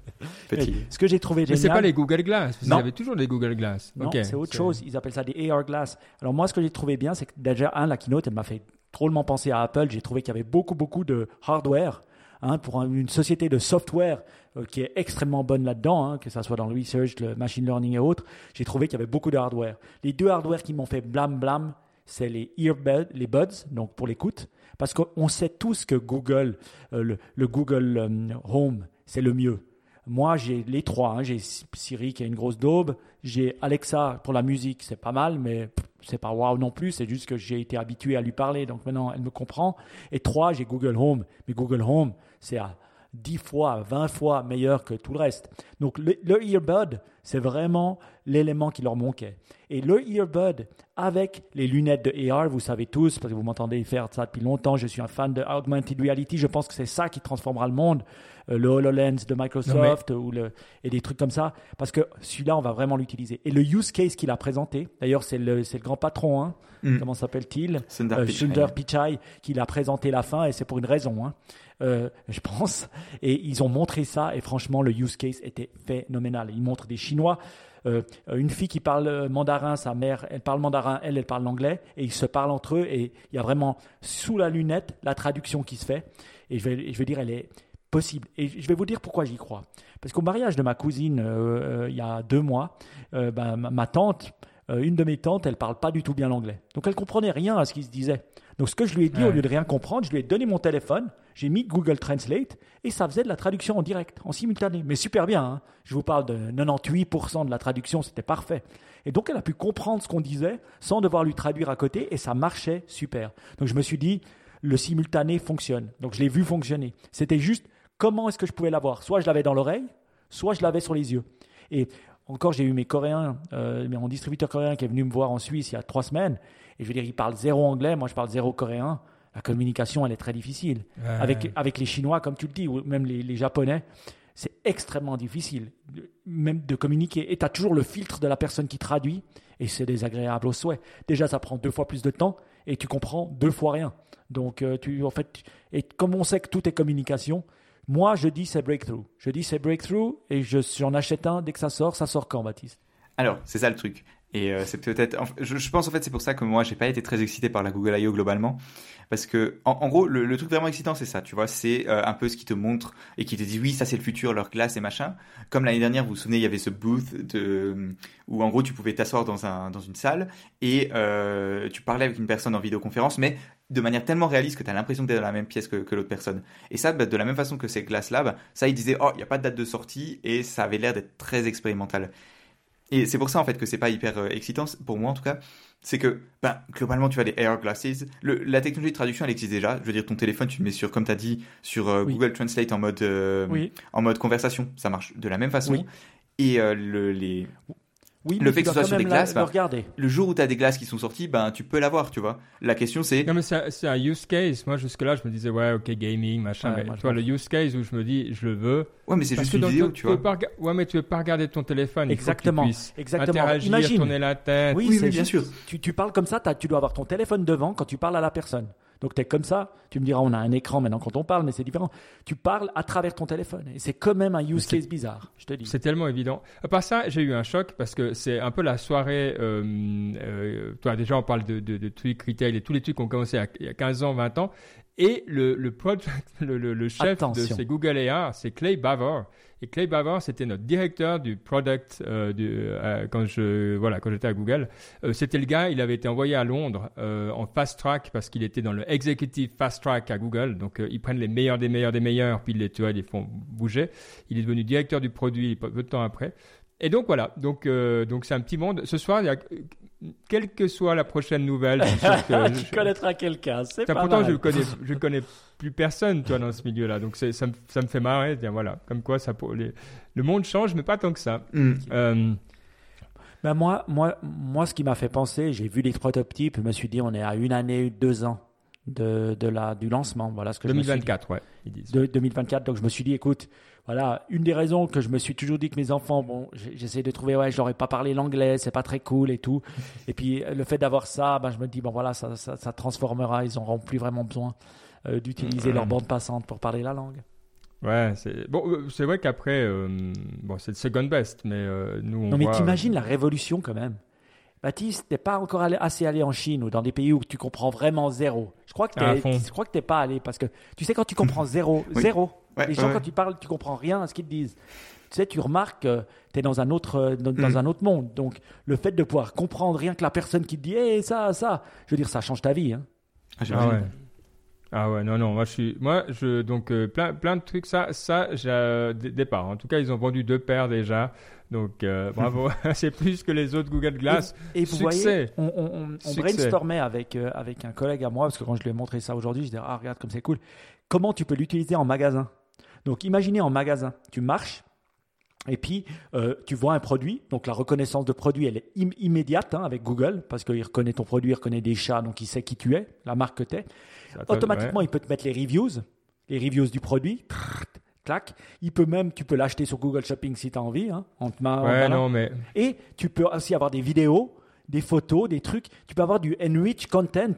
Petit. Ce que j'ai trouvé génial. Mais c'est pas les Google Glass. Vous avez toujours des Google Glass. Non, c'est autre chose. Ils appellent ça des AR Glass. Alors moi, ce que j'ai trouvé bien, c'est que déjà, un, la keynote, elle m'a fait drôlement penser à Apple. J'ai trouvé qu'il y avait beaucoup, beaucoup de hardware. Hein, pour une société de software euh, qui est extrêmement bonne là-dedans, hein, que ce soit dans le research, le machine learning et autres, j'ai trouvé qu'il y avait beaucoup de hardware. Les deux hardware qui m'ont fait blam blam, c'est les earbuds, les buds, donc pour l'écoute, parce qu'on sait tous que Google, euh, le, Google euh, Home, c'est le mieux. Moi, j'ai les trois. Hein. J'ai Siri qui a une grosse daube. J'ai Alexa pour la musique, c'est pas mal, mais c'est pas waouh non plus. C'est juste que j'ai été habitué à lui parler, donc maintenant elle me comprend. Et trois, j'ai Google Home. Mais Google Home, c'est à 10 fois, 20 fois meilleur que tout le reste. Donc le, le earbud, c'est vraiment l'élément qui leur manquait. Et le earbud avec les lunettes de AR, vous savez tous, parce que vous m'entendez faire ça depuis longtemps, je suis un fan de augmented reality, je pense que c'est ça qui transformera le monde, le HoloLens de Microsoft ou le, et des trucs comme ça, parce que celui-là, on va vraiment l'utiliser. Et le use case qu'il a présenté, d'ailleurs c'est le, le, grand patron, hein, mm. comment s'appelle-t-il? Sundar, euh, Sundar Pichai, qui l'a présenté la fin, et c'est pour une raison. Hein. Euh, je pense. Et ils ont montré ça, et franchement, le use case était phénoménal. Ils montrent des Chinois euh, une fille qui parle mandarin, sa mère, elle parle mandarin, elle, elle parle l'anglais, et ils se parlent entre eux, et il y a vraiment sous la lunette la traduction qui se fait. Et je vais, je vais dire, elle est possible. Et je vais vous dire pourquoi j'y crois. Parce qu'au mariage de ma cousine, euh, euh, il y a deux mois, ben, ma, tante, une de mes tantes, elle parle pas du tout bien l'anglais. Donc elle comprenait rien à ce qui se disait. Donc ce que je lui ai dit, Ouais. au lieu de rien comprendre, je lui ai donné mon téléphone, j'ai mis Google Translate et ça faisait de la traduction en direct, en simultané. Mais super bien, hein. je vous parle de 98% de la traduction, c'était parfait. Et donc elle a pu comprendre ce qu'on disait sans devoir lui traduire à côté et ça marchait super. Donc je me suis dit, le simultané fonctionne. Donc je l'ai vu fonctionner. C'était juste comment est-ce que je pouvais l'avoir? Soit je l'avais dans l'oreille, soit je l'avais sur les yeux. Et encore, j'ai eu mes Coréens, euh, mon distributeur coréen qui est venu me voir en Suisse il y a trois semaines. Et je veux dire, il parle zéro anglais, moi je parle zéro coréen. La communication, elle est très difficile. Ouais. Avec, avec les Chinois, comme tu le dis, ou même les, les Japonais, c'est extrêmement difficile, de- même de communiquer. Et tu as toujours le filtre de la personne qui traduit, et c'est désagréable au souhait. Déjà, ça prend deux fois plus de temps, et tu comprends deux fois rien. Donc, euh, tu, en fait, et comme on sait que tout est communication, moi, je dis c'est breakthrough. Je dis c'est breakthrough, et je- j'en achète un dès que ça sort. Ça sort quand, Baptiste? Alors, c'est ça le truc. Et euh, c'est peut-être. Je, je pense en fait c'est pour ça que moi j'ai pas été très excité par la Google I.O. globalement, parce que en, gros le, le truc vraiment excitant c'est ça, tu vois, c'est euh, un peu ce qui te montre et qui te dit oui ça c'est le futur, leur glace et machin. Comme l'année dernière vous vous souvenez il y avait ce booth de où en gros tu pouvais t'asseoir dans un dans une salle et euh, tu parlais avec une personne en vidéoconférence, mais de manière tellement réaliste que tu as l'impression que tu es dans la même pièce que, que l'autre personne. Et ça, bah, de la même façon que ces Glass Lab, ça, ils disaient, oh, il n'y a pas de date de sortie, et ça avait l'air d'être très expérimental. Et c'est pour ça, en fait, que c'est pas hyper euh, excitant, pour moi en tout cas. C'est que, ben, globalement, tu as des AR glasses. Le, la technologie de traduction, elle existe déjà. Je veux dire, ton téléphone, tu le mets sur, comme tu as dit, sur euh, Oui. Google Translate en mode, euh, Oui. en mode conversation. Ça marche de la même façon. Oui. Et euh, le, les, Oui, Le mais fait tu que ce soit sur des la- glaces, le bah, regarder. le jour où tu as des glaces qui sont sorties, ben, tu peux l'avoir, tu vois. La question, c'est, Non, mais c'est un use case. Moi, jusque-là, je me disais, ouais, ok, gaming, machin. Ouais, mais moi, tu vois, le use case où je me dis, je le veux. ouais, mais c'est juste une vidéo, ton- tu veux vois. pas Ouais, mais tu veux pas regarder ton téléphone. Exactement. Il faut que tu Exactement. interagir, Imagine. tourner la tête. Oui, Oui, bien sûr. Tu, tu parles comme ça, tu dois avoir ton téléphone devant quand tu parles à la personne. Donc tu es comme ça, tu me diras on a un écran maintenant quand on parle, mais c'est différent. Tu parles à travers ton téléphone. Et c'est quand même un use case bizarre, je te dis. C'est tellement évident. À part ça, j'ai eu un choc parce que c'est un peu la soirée. Euh, euh, toi, déjà, on parle de, de, de retail et tous les trucs qui ont commencé à- il y a 15 ans, 20 ans. Et le, le, project, (laughs) le, le, le chef de ces Google AR, c'est Clay Bavor. Et Clay Bavor, c'était notre directeur du product euh, du, euh, quand je voilà quand j'étais à Google. Euh, c'était le gars, il avait été envoyé à Londres en fast track parce qu'il était dans le executive fast track à Google. Donc ils prennent les meilleurs des meilleurs des meilleurs, puis ils les, tu vois, ils les font bouger. Il est devenu directeur du produit peu peu de temps après. Et donc voilà, donc euh, donc c'est un petit monde. Ce soir, il y a, quelle que soit la prochaine nouvelle, je suis sûr (laughs) que tu je- connaîtras quelqu'un, c'est pas pourtant, mal. je connais, (laughs) je connais plus personne, toi, dans ce milieu-là. Donc, ça me, ça me fait marrer. Tiens, voilà. Comme quoi, ça, pour les- le monde change, mais pas tant que ça. Euh, Ben moi, moi, moi, ce qui m'a fait penser, j'ai vu les prototypes, je me suis dit, on est à une année, deux ans de, de la, du lancement. Voilà ce que je me suis dit. 2024, ouais, ils disent. de 2024. Donc je me suis dit, écoute, voilà, une des raisons que je me suis toujours dit que mes enfants, bon, j'essaie de trouver, ouais, je leur ai pas parlé l'anglais, c'est pas très cool et tout. (laughs) Et puis euh, le fait d'avoir ça, ben, je me dis, bon voilà, ça, ça, ça transformera, ils n'auront plus vraiment besoin euh, d'utiliser leur bande passante pour parler la langue. Ouais, c'est bon. euh, C'est vrai qu'après, euh, bon, c'est le second best, mais euh, nous, on non mais voit, t'imagines la révolution quand même. Baptiste, t'es pas encore allé, assez allé en Chine ou dans des pays où tu comprends vraiment zéro. Je crois que t'es, je crois que t'es pas allé parce que tu sais quand tu comprends zéro, Oui. zéro. Ouais, les gens ouais. quand tu parles, tu comprends rien à ce qu'ils te disent. Tu sais, tu remarques que tu es dans un autre euh, dans, dans Mm. un autre monde. Donc le fait de pouvoir comprendre rien que la personne qui te dit "Eh ça ça", je veux dire ça change ta vie hein. Ah, Ah ouais. Ah ouais, non, non, moi je suis, moi je, donc euh, plein, plein de trucs, ça, ça, j'ai euh, départ. En tout cas, ils ont vendu deux paires déjà, donc euh, bravo, (laughs) (laughs) c'est plus que les autres Google Glass. Et vous Succès. voyez, on, on, on- on Succès. brainstormait avec, euh, avec un collègue à moi, parce que quand je lui ai montré ça aujourd'hui, je disais, ah, regarde comme c'est cool. Comment tu peux l'utiliser en magasin? Donc, imaginez en magasin, tu marches, et puis euh, tu vois un produit. Donc, la reconnaissance de produit, elle est im- immédiate hein, avec Google, parce qu'il reconnaît ton produit, il reconnaît des chats, donc il sait qui tu es, la marque que tu es. Automatiquement, il peut te mettre les reviews, les reviews du produit. Clac. Il peut même, tu peux l'acheter sur Google Shopping si tu as envie. Hein, en te ma- Ouais, non, mais Et tu peux aussi avoir des vidéos, des photos, des trucs. Tu peux avoir du enrich content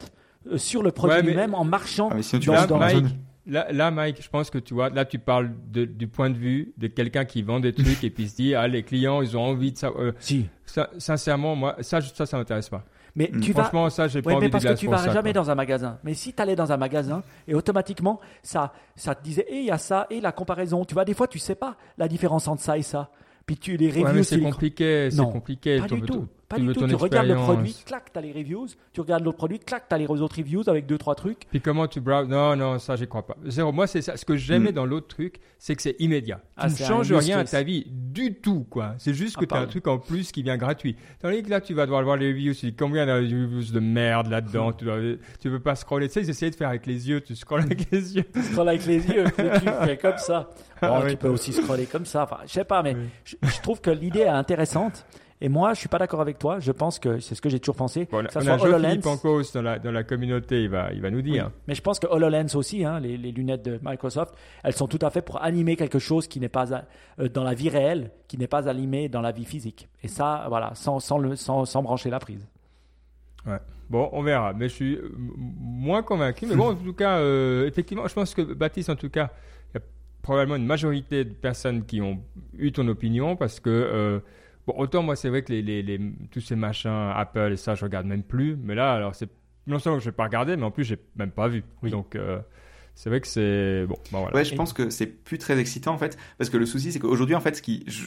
euh, sur le produit Ouais, mais- lui-même en marchant. Ah, mais sinon, tu dans- dans-. Mike, là, là, Mike, je pense que tu vois, là, tu parles de- du point de vue de quelqu'un qui vend des trucs (laughs) et puis se dit, ah, les clients, ils ont envie de ça. euh, Si. ça sincèrement, moi, ça, ça, ça m'intéresse pas. Mais Mm. tu vas. Franchement, ça, j'ai pas Ouais, envie mais parce que tu vas ça, jamais quoi. dans un magasin. Mais si tu allais dans un magasin et automatiquement ça, ça te disait, et il y a ça et la comparaison. Tu vois, des fois tu sais pas la différence entre ça et ça. Puis tu les Ouais, reviews, tu c'est les- compliqué, c'est Non, compliqué. Pas du tout. Pas tu du tout. Tu regardes le produit, clac, t'as les reviews. Tu regardes l'autre produit, clac, t'as les autres reviews avec deux, trois trucs. Puis comment tu browses Non, non, ça, j'y crois pas. Zéro. Moi, c'est ça. Ce que j'aimais Mm. dans l'autre truc, c'est que c'est immédiat. Ah, tu ne changes rien à ta vie du tout, quoi. C'est juste Ah, que tu as un truc en plus qui vient gratuit. Tandis que là, tu vas devoir voir les reviews. Tu dis combien de reviews de merde là-dedans? (laughs) tu, dois, tu veux pas scroller. Tu sais, ils essayaient de faire avec les yeux. Tu scrolles avec les yeux. Tu scrolles avec les yeux, tu (laughs) fais comme ça. Bon, Ah tu oui. peux aussi scroller comme ça. Enfin, je sais pas, mais Oui. je, je trouve que l'idée est intéressante. Et moi, je suis pas d'accord avec toi. Je pense que c'est ce que j'ai toujours pensé. Bon, ça on a HoloLens. Pancos dans la, dans la communauté. Il va, il va nous Oui. dire. Mais je pense que HoloLens aussi, hein, les, les lunettes de Microsoft, elles sont tout à fait pour animer quelque chose qui n'est pas euh, dans la vie réelle, qui n'est pas animé dans la vie physique. Et ça, voilà, sans, sans, le, sans, sans brancher la prise. Bon, on verra. Mais je suis euh, moins convaincu. Mais bon, en tout cas, euh, effectivement, je pense que Baptiste, en tout cas, il y a probablement une majorité de personnes qui ont eu ton opinion parce que, euh, bon, autant moi, c'est vrai que les, les, les- tous ces machins Apple et ça, je regarde même plus. Mais là, alors, c'est non seulement que je n'ai pas regardé, mais en plus, j'ai même pas vu. Oui. Donc, euh, c'est vrai que c'est. Bon, bon, voilà. Ouais, je pense que c'est plus très excitant en fait, parce que le souci c'est qu'aujourd'hui en fait, ce qui, je-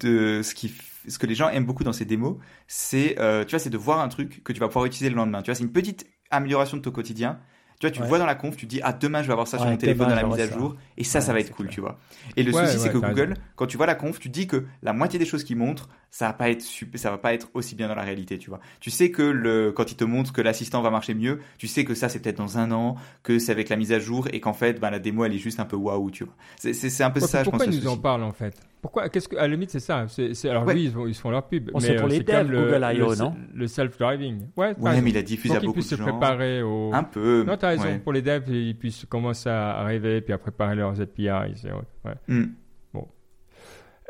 de, ce qui, ce que les gens aiment beaucoup dans ces démos, c'est, euh, tu vois, c'est de voir un truc que tu vas pouvoir utiliser le lendemain. Tu vois, c'est une petite amélioration de ton quotidien. Tu vois, tu le vois dans la conf, tu te dis ah demain je vais avoir ça sur mon téléphone dans la mise à ça. jour, et ça, ça va être cool, clair. tu vois. Et le Ouais, souci c'est que Google, raison. quand tu vois la conf, tu dis que la moitié des choses qu'ils montrent, ça va pas être super, ça va pas être aussi bien dans la réalité, tu vois. Tu sais que le, quand ils te montrent que l'assistant va marcher mieux, tu sais que ça c'est peut-être dans un an, que c'est avec la mise à jour, et qu'en fait, ben, la démo elle est juste un peu waouh, tu vois. C'est, un peu Ouais, ça, je pourquoi pense. ils le nous en parlent en fait? Pourquoi Qu'est-ce que à la limite c'est ça c'est, alors Ouais. oui ils, font- ils se font leur pub Bon, mais c'est pour euh, les devs, Google I.O., le, non? le self-driving ouais mais il a diffusé à beaucoup de puissent se gens. préparer au Un peu. Raison. ouais. Pour les devs, ils puissent commencer à arriver puis à préparer leurs API. ouais. Hmm.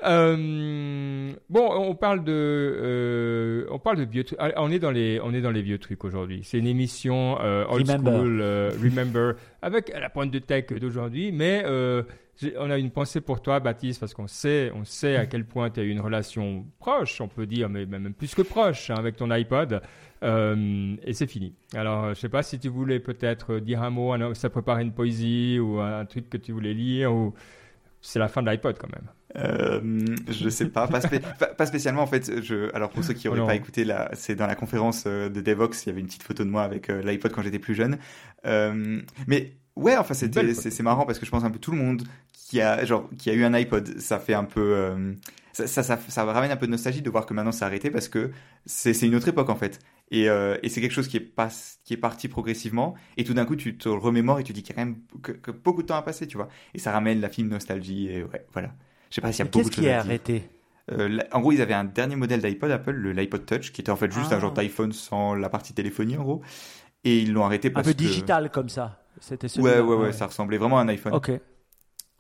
Euh, bon, on parle de, euh, on parle de vieux trucs. Ah, On est dans les, on est dans les vieux trucs aujourd'hui. C'est une émission euh, old Remember. school, euh, remember, avec la pointe de tech d'aujourd'hui. Mais on a une pensée pour toi, Baptiste, parce qu'on sait, on sait à quel point tu as eu une relation proche, on peut dire, mais même plus que proche, hein, avec ton iPod. Et c'est fini. Alors, je sais pas si tu voulais peut-être dire un mot, ça préparer une poésie ou un truc que tu voulais lire ou c'est la fin de l'iPod quand même. Euh, je sais pas, pas, spé- pas- pas spécialement en fait. Je, alors pour ceux qui n'auraient Non. pas écouté, c'est dans la conférence euh, de Devox, il y avait une petite photo de moi avec euh, l'iPod quand j'étais plus jeune. Euh, mais ouais, enfin c'était, c'est, marrant parce que je pense un peu tout le monde qui a genre qui a eu un iPod, ça fait un peu, ça, ça, ça, ça ramène un peu de nostalgie de voir que maintenant c'est arrêté parce que c'est une autre époque en fait. Et, euh, et c'est quelque chose qui est, pas, qui est parti progressivement et tout d'un coup tu te remémores et tu dis qu'il y a quand même que, que beaucoup de temps a passé, tu vois. Et ça ramène la film nostalgie et ouais, voilà. Je sais pas s'il y a Mais beaucoup Qu'est-ce de qui choses est à dire. arrêté Euh, là- en gros, ils avaient un dernier modèle d'iPod Apple, le l'iPod Touch, qui était en fait juste Ah. un genre d'iPhone sans la partie téléphonie en gros. Et ils l'ont arrêté Un parce peu que digital comme ça. C'était Ouais, celui-là. ouais, ouais, ça ressemblait vraiment à un iPhone. Ok.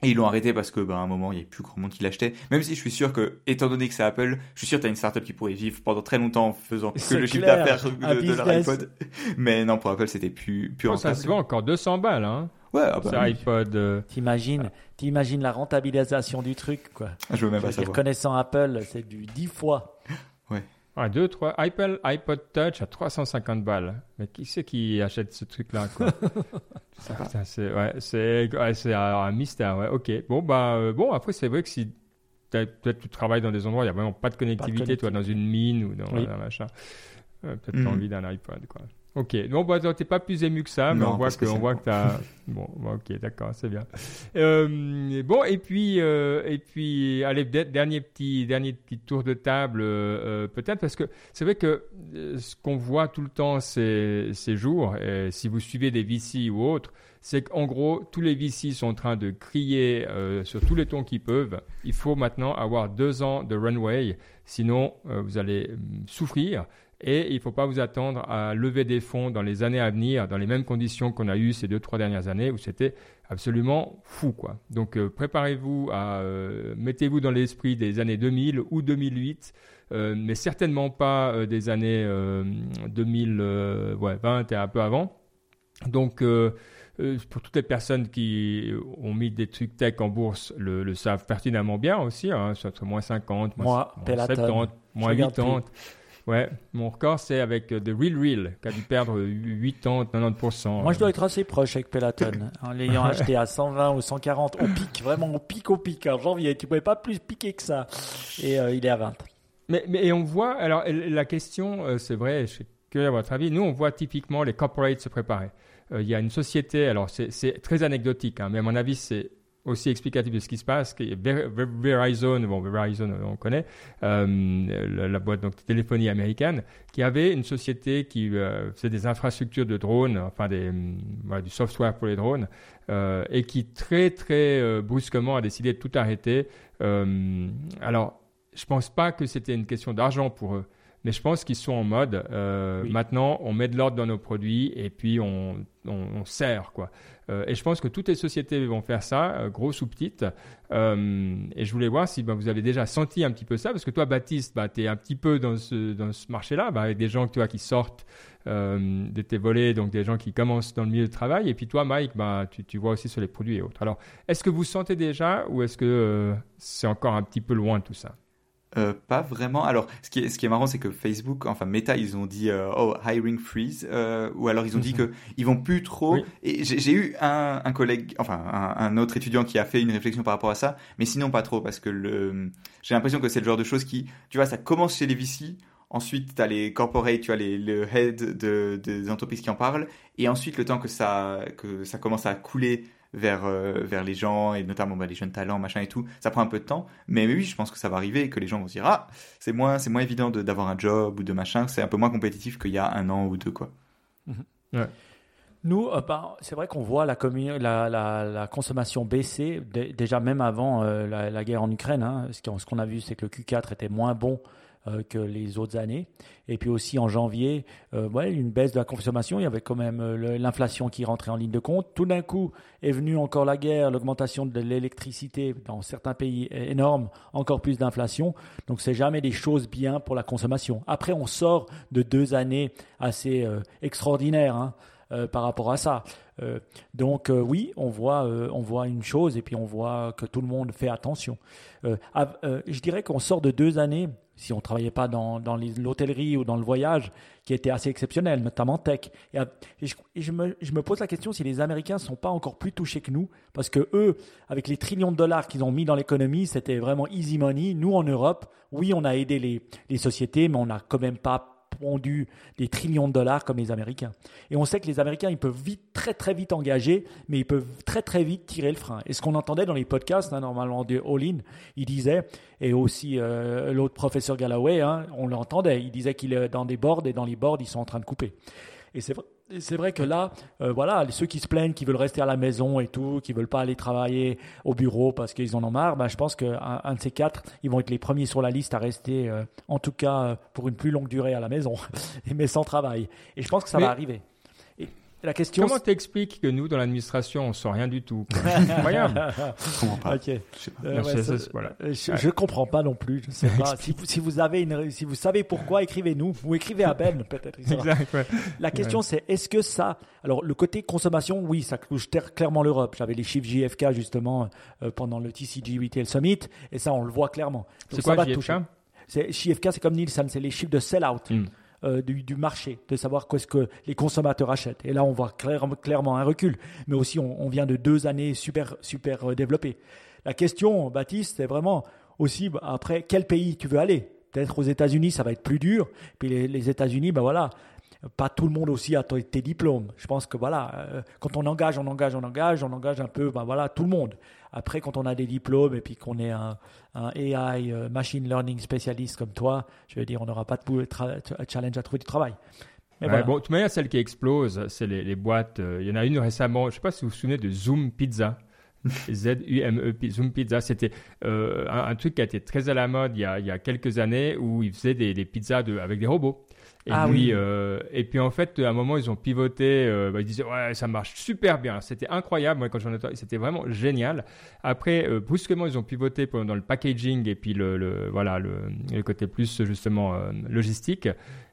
Et ils l'ont arrêté parce que, bah, à un moment, il n'y avait plus grand monde qui l'achetait. Même si je suis sûr que, étant donné que c'est Apple, je suis sûr que t'as une startup qui pourrait vivre pendant très longtemps en faisant que C'est le chiffre clair, d'affaires de, de leur iPod. Mais non, pour Apple, c'était plus, plus Oh, ça rentable. se vend encore 200 balles, hein. Ouais, ah bah, C'est oui. iPod. euh, T'imagines, t'imagines la rentabilisation du truc, quoi. je veux même Je pas savoir. connaissant Apple, c'est du 10 fois. Ouais, 2, 3. iPod, iPod Touch à 350 balles. Mais qui c'est qui achète ce truc-là, quoi? (laughs) C'est ouais, ouais, un, mystère, ouais. Ok. Bon, bah, euh, bon, après, c'est vrai que si peut-être tu travailles dans des endroits où il n'y a vraiment pas de connectivité, toi, dans une mine ou dans Oui. un machin, euh, peut-être t'as envie d'un iPod, quoi. Ok. Non, bah, t'es pas plus ému que ça, mais Non, on voit pas que, on voit que t'as. (laughs) bon, bah, ok, d'accord, c'est bien. Euh, bon, et puis, euh, et puis, allez, de- dernier petit, dernier petit tour de table, euh, peut-être, parce que c'est vrai que ce qu'on voit tout le temps ces, ces jours, et si vous suivez des VC ou autres, c'est qu'en gros, tous les VC sont en train de crier sur tous les tons qu'ils peuvent. Il faut maintenant avoir deux ans de runway, sinon vous allez hum, souffrir. Et il ne faut pas vous attendre à lever des fonds dans les années à venir, dans les mêmes conditions qu'on a eues ces deux, trois dernières années, où c'était absolument fou. Quoi. Donc euh, préparez-vous à... euh, Mettez-vous dans l'esprit des années 2000 ou 2008, euh, mais certainement pas des années euh, 2020 et un peu avant. Donc... pour toutes les personnes qui ont mis des trucs tech en bourse le, le savent pertinemment bien aussi, hein, entre moins 50, moins, Moi, moins Peloton. 70, moins regarde 80. Ouais, mon record c'est avec The Real Real, qui a dû perdre 80, 90%. Moi je dois être assez proche avec Peloton, en l'ayant acheté à 120 ou 140 au pic, vraiment au pic, au pic, en janvier. Tu pouvais pas plus piquer que ça. Et euh, il est à 20. Mais, mais on voit, alors la question, euh, c'est vrai, je que à votre avis, nous on voit typiquement les corporates se préparer. Euh, il y a une société, alors c'est très anecdotique, hein, mais à mon avis c'est aussi explicatif de ce qui se passe. Verizon, bon, Verizon, on connaît, euh, la, boîte donc, de téléphonie américaine, qui avait une société qui euh, faisait des infrastructures de drones, enfin des, mm, du software pour les drones, euh, et qui très, très brusquement a décidé de tout arrêter. alors, je pense pas que c'était une question d'argent pour eux. Mais je pense qu'ils sont en mode, maintenant, on met de l'ordre dans nos produits et puis on, on, on sert, quoi. Euh, et je pense que toutes les sociétés vont faire ça, euh, grosses ou petites. Euh, et je voulais voir si bah, vous avez déjà senti un petit peu ça, parce que toi, Baptiste, bah, tu es un petit peu dans ce, dans ce marché-là, bah, avec des gens toi, qui sortent de tes volets, donc des gens qui commencent dans le milieu du travail. Et puis toi, Mike, bah, tu, tu vois aussi sur les produits et autres. Alors, est-ce que vous sentez déjà ou est-ce que c'est encore un petit peu loin tout ça? Euh, pas vraiment. Alors, ce qui est, ce qui est marrant, c'est que Facebook, enfin Meta, ils ont dit euh, oh hiring freeze, euh, ou alors ils ont dit mhm. que ils vont plus trop. Et j'ai eu un, un, collègue, enfin un, autre étudiant qui a fait une réflexion par rapport à ça, mais sinon pas trop parce que le, j'ai l'impression que c'est le genre de choses qui, tu vois, ça commence chez les VC. Ensuite, tu as les corporates, tu as les, le head de, des entreprises qui en parlent. Et ensuite, le temps que ça, que ça commence à couler vers, euh, vers les gens et notamment bah, les jeunes talents, machin et tout. Ça prend un peu de temps, mais, oui, je pense que ça va arriver et que les gens vont se dire ah c'est moins c'est moins évident d'avoir un job ou de machin, c'est un peu moins compétitif qu'il y a un an ou deux quoi. Mhm. Nous, euh, c'est vrai qu'on voit la, la, la, consommation baisser déjà même avant euh, la, guerre en Ukraine. Hein. Ce qu'on a vu, c'est que le Q4 était moins bon que les autres années. Et puis aussi en janvier, euh, ouais, une baisse de la consommation. Il y avait quand même euh, l'inflation qui rentrait en ligne de compte. Tout d'un coup est venue encore la guerre, l'augmentation de l'électricité dans certains pays énorme, encore plus d'inflation. Donc c'est jamais des choses bien pour la consommation. Après, on sort de deux années assez extraordinaires. Hein. par rapport à ça. donc oui, on voit, on voit une chose et puis on voit que tout le monde fait attention. je dirais qu'on sort de deux années si on travaillait pas dans, dans l'hôtellerie ou dans le voyage, qui était assez exceptionnel, notamment tech. Et, je, me, je, me, pose la question si les Américains sont pas encore plus touchés que nous, parce que eux, avec les trillions de dollars qu'ils ont mis dans l'économie, c'était vraiment easy money. Nous, en Europe, oui, on a aidé les, les sociétés, mais on n'a quand même pas pondu des trillions de dollars comme les Américains. Et on sait que les Américains, ils peuvent vite, très très vite engager, mais ils peuvent très très vite tirer le frein. Et ce qu'on entendait dans les podcasts, hein, normalement de All In, il disait, et aussi euh, l'autre professeur Galloway, hein, on l'entendait, il disait qu'il est dans des boards et dans les boards, ils sont en train de couper. Et c'est vrai c'est vrai que là, euh, voilà, ceux qui se plaignent, qui veulent rester à la maison et tout, qui veulent pas aller travailler au bureau parce qu'ils en ont marre, ben, je pense qu'un un de ces quatre, ils vont être les premiers sur la liste à rester, euh, en tout cas, euh, pour une plus longue durée à la maison, (laughs) mais sans travail. Et je pense que ça va arriver. La question, Comment t'expliques que nous, dans l'administration, on ne sent rien du tout Incroyable. (laughs) je comprends pas. Je, comprends pas non plus. Je sais (laughs) pas. si, vous, si, vous avez une, si vous savez pourquoi, écrivez-nous ou écrivez à Ben peut-être. (laughs) La question c'est est-ce que ça, alors le côté consommation, oui, ça touche clairement l'Europe. J'avais les chiffres JFK justement euh, pendant le TCG Retail Summit et ça on le voit clairement. C'est quoi JFK JFK, c'est comme Nielsen, c'est les chiffres de sell-out. Hmm. Euh, du, marché, de savoir qu'est-ce que les consommateurs achètent. Et là, on voit clairement un recul, mais aussi on, vient de deux années super, super euh, développées. La question, Baptiste, c'est vraiment aussi bah, après quel pays tu veux aller? Peut-être aux États-Unis, ça va être plus dur. Puis les, les États-Unis, ben voilà, pas tout le monde aussi a tes diplômes. Je pense que voilà, euh, quand on engage, on engage, on engage, on engage un peu, ben voilà, tout le monde. Après, quand on a des diplômes et puis qu'on est un, AI euh, machine learning spécialiste comme toi, je veux dire, on n'aura pas de challenge à trouver du travail. Mais bon, de toute manière, celle qui explose, c'est les, boîtes. Euh, il y en a une récemment, je ne sais pas si vous vous souvenez de Zoom Pizza. (laughs) Z-U-M-E, Zoom Pizza, c'était un, truc qui a été très à la mode il y a, il y a quelques années où ils faisaient des, des pizzas de, avec des robots. Et ah puis, oui. Euh, et puis en fait, à un moment, ils ont pivoté. Euh, bah, ils disaient ouais, ça marche super bien. C'était incroyable. Moi, quand j'en ai, c'était vraiment génial. Après, euh, brusquement, ils ont pivoté dans le packaging et puis le, le voilà le, le, côté plus justement logistique.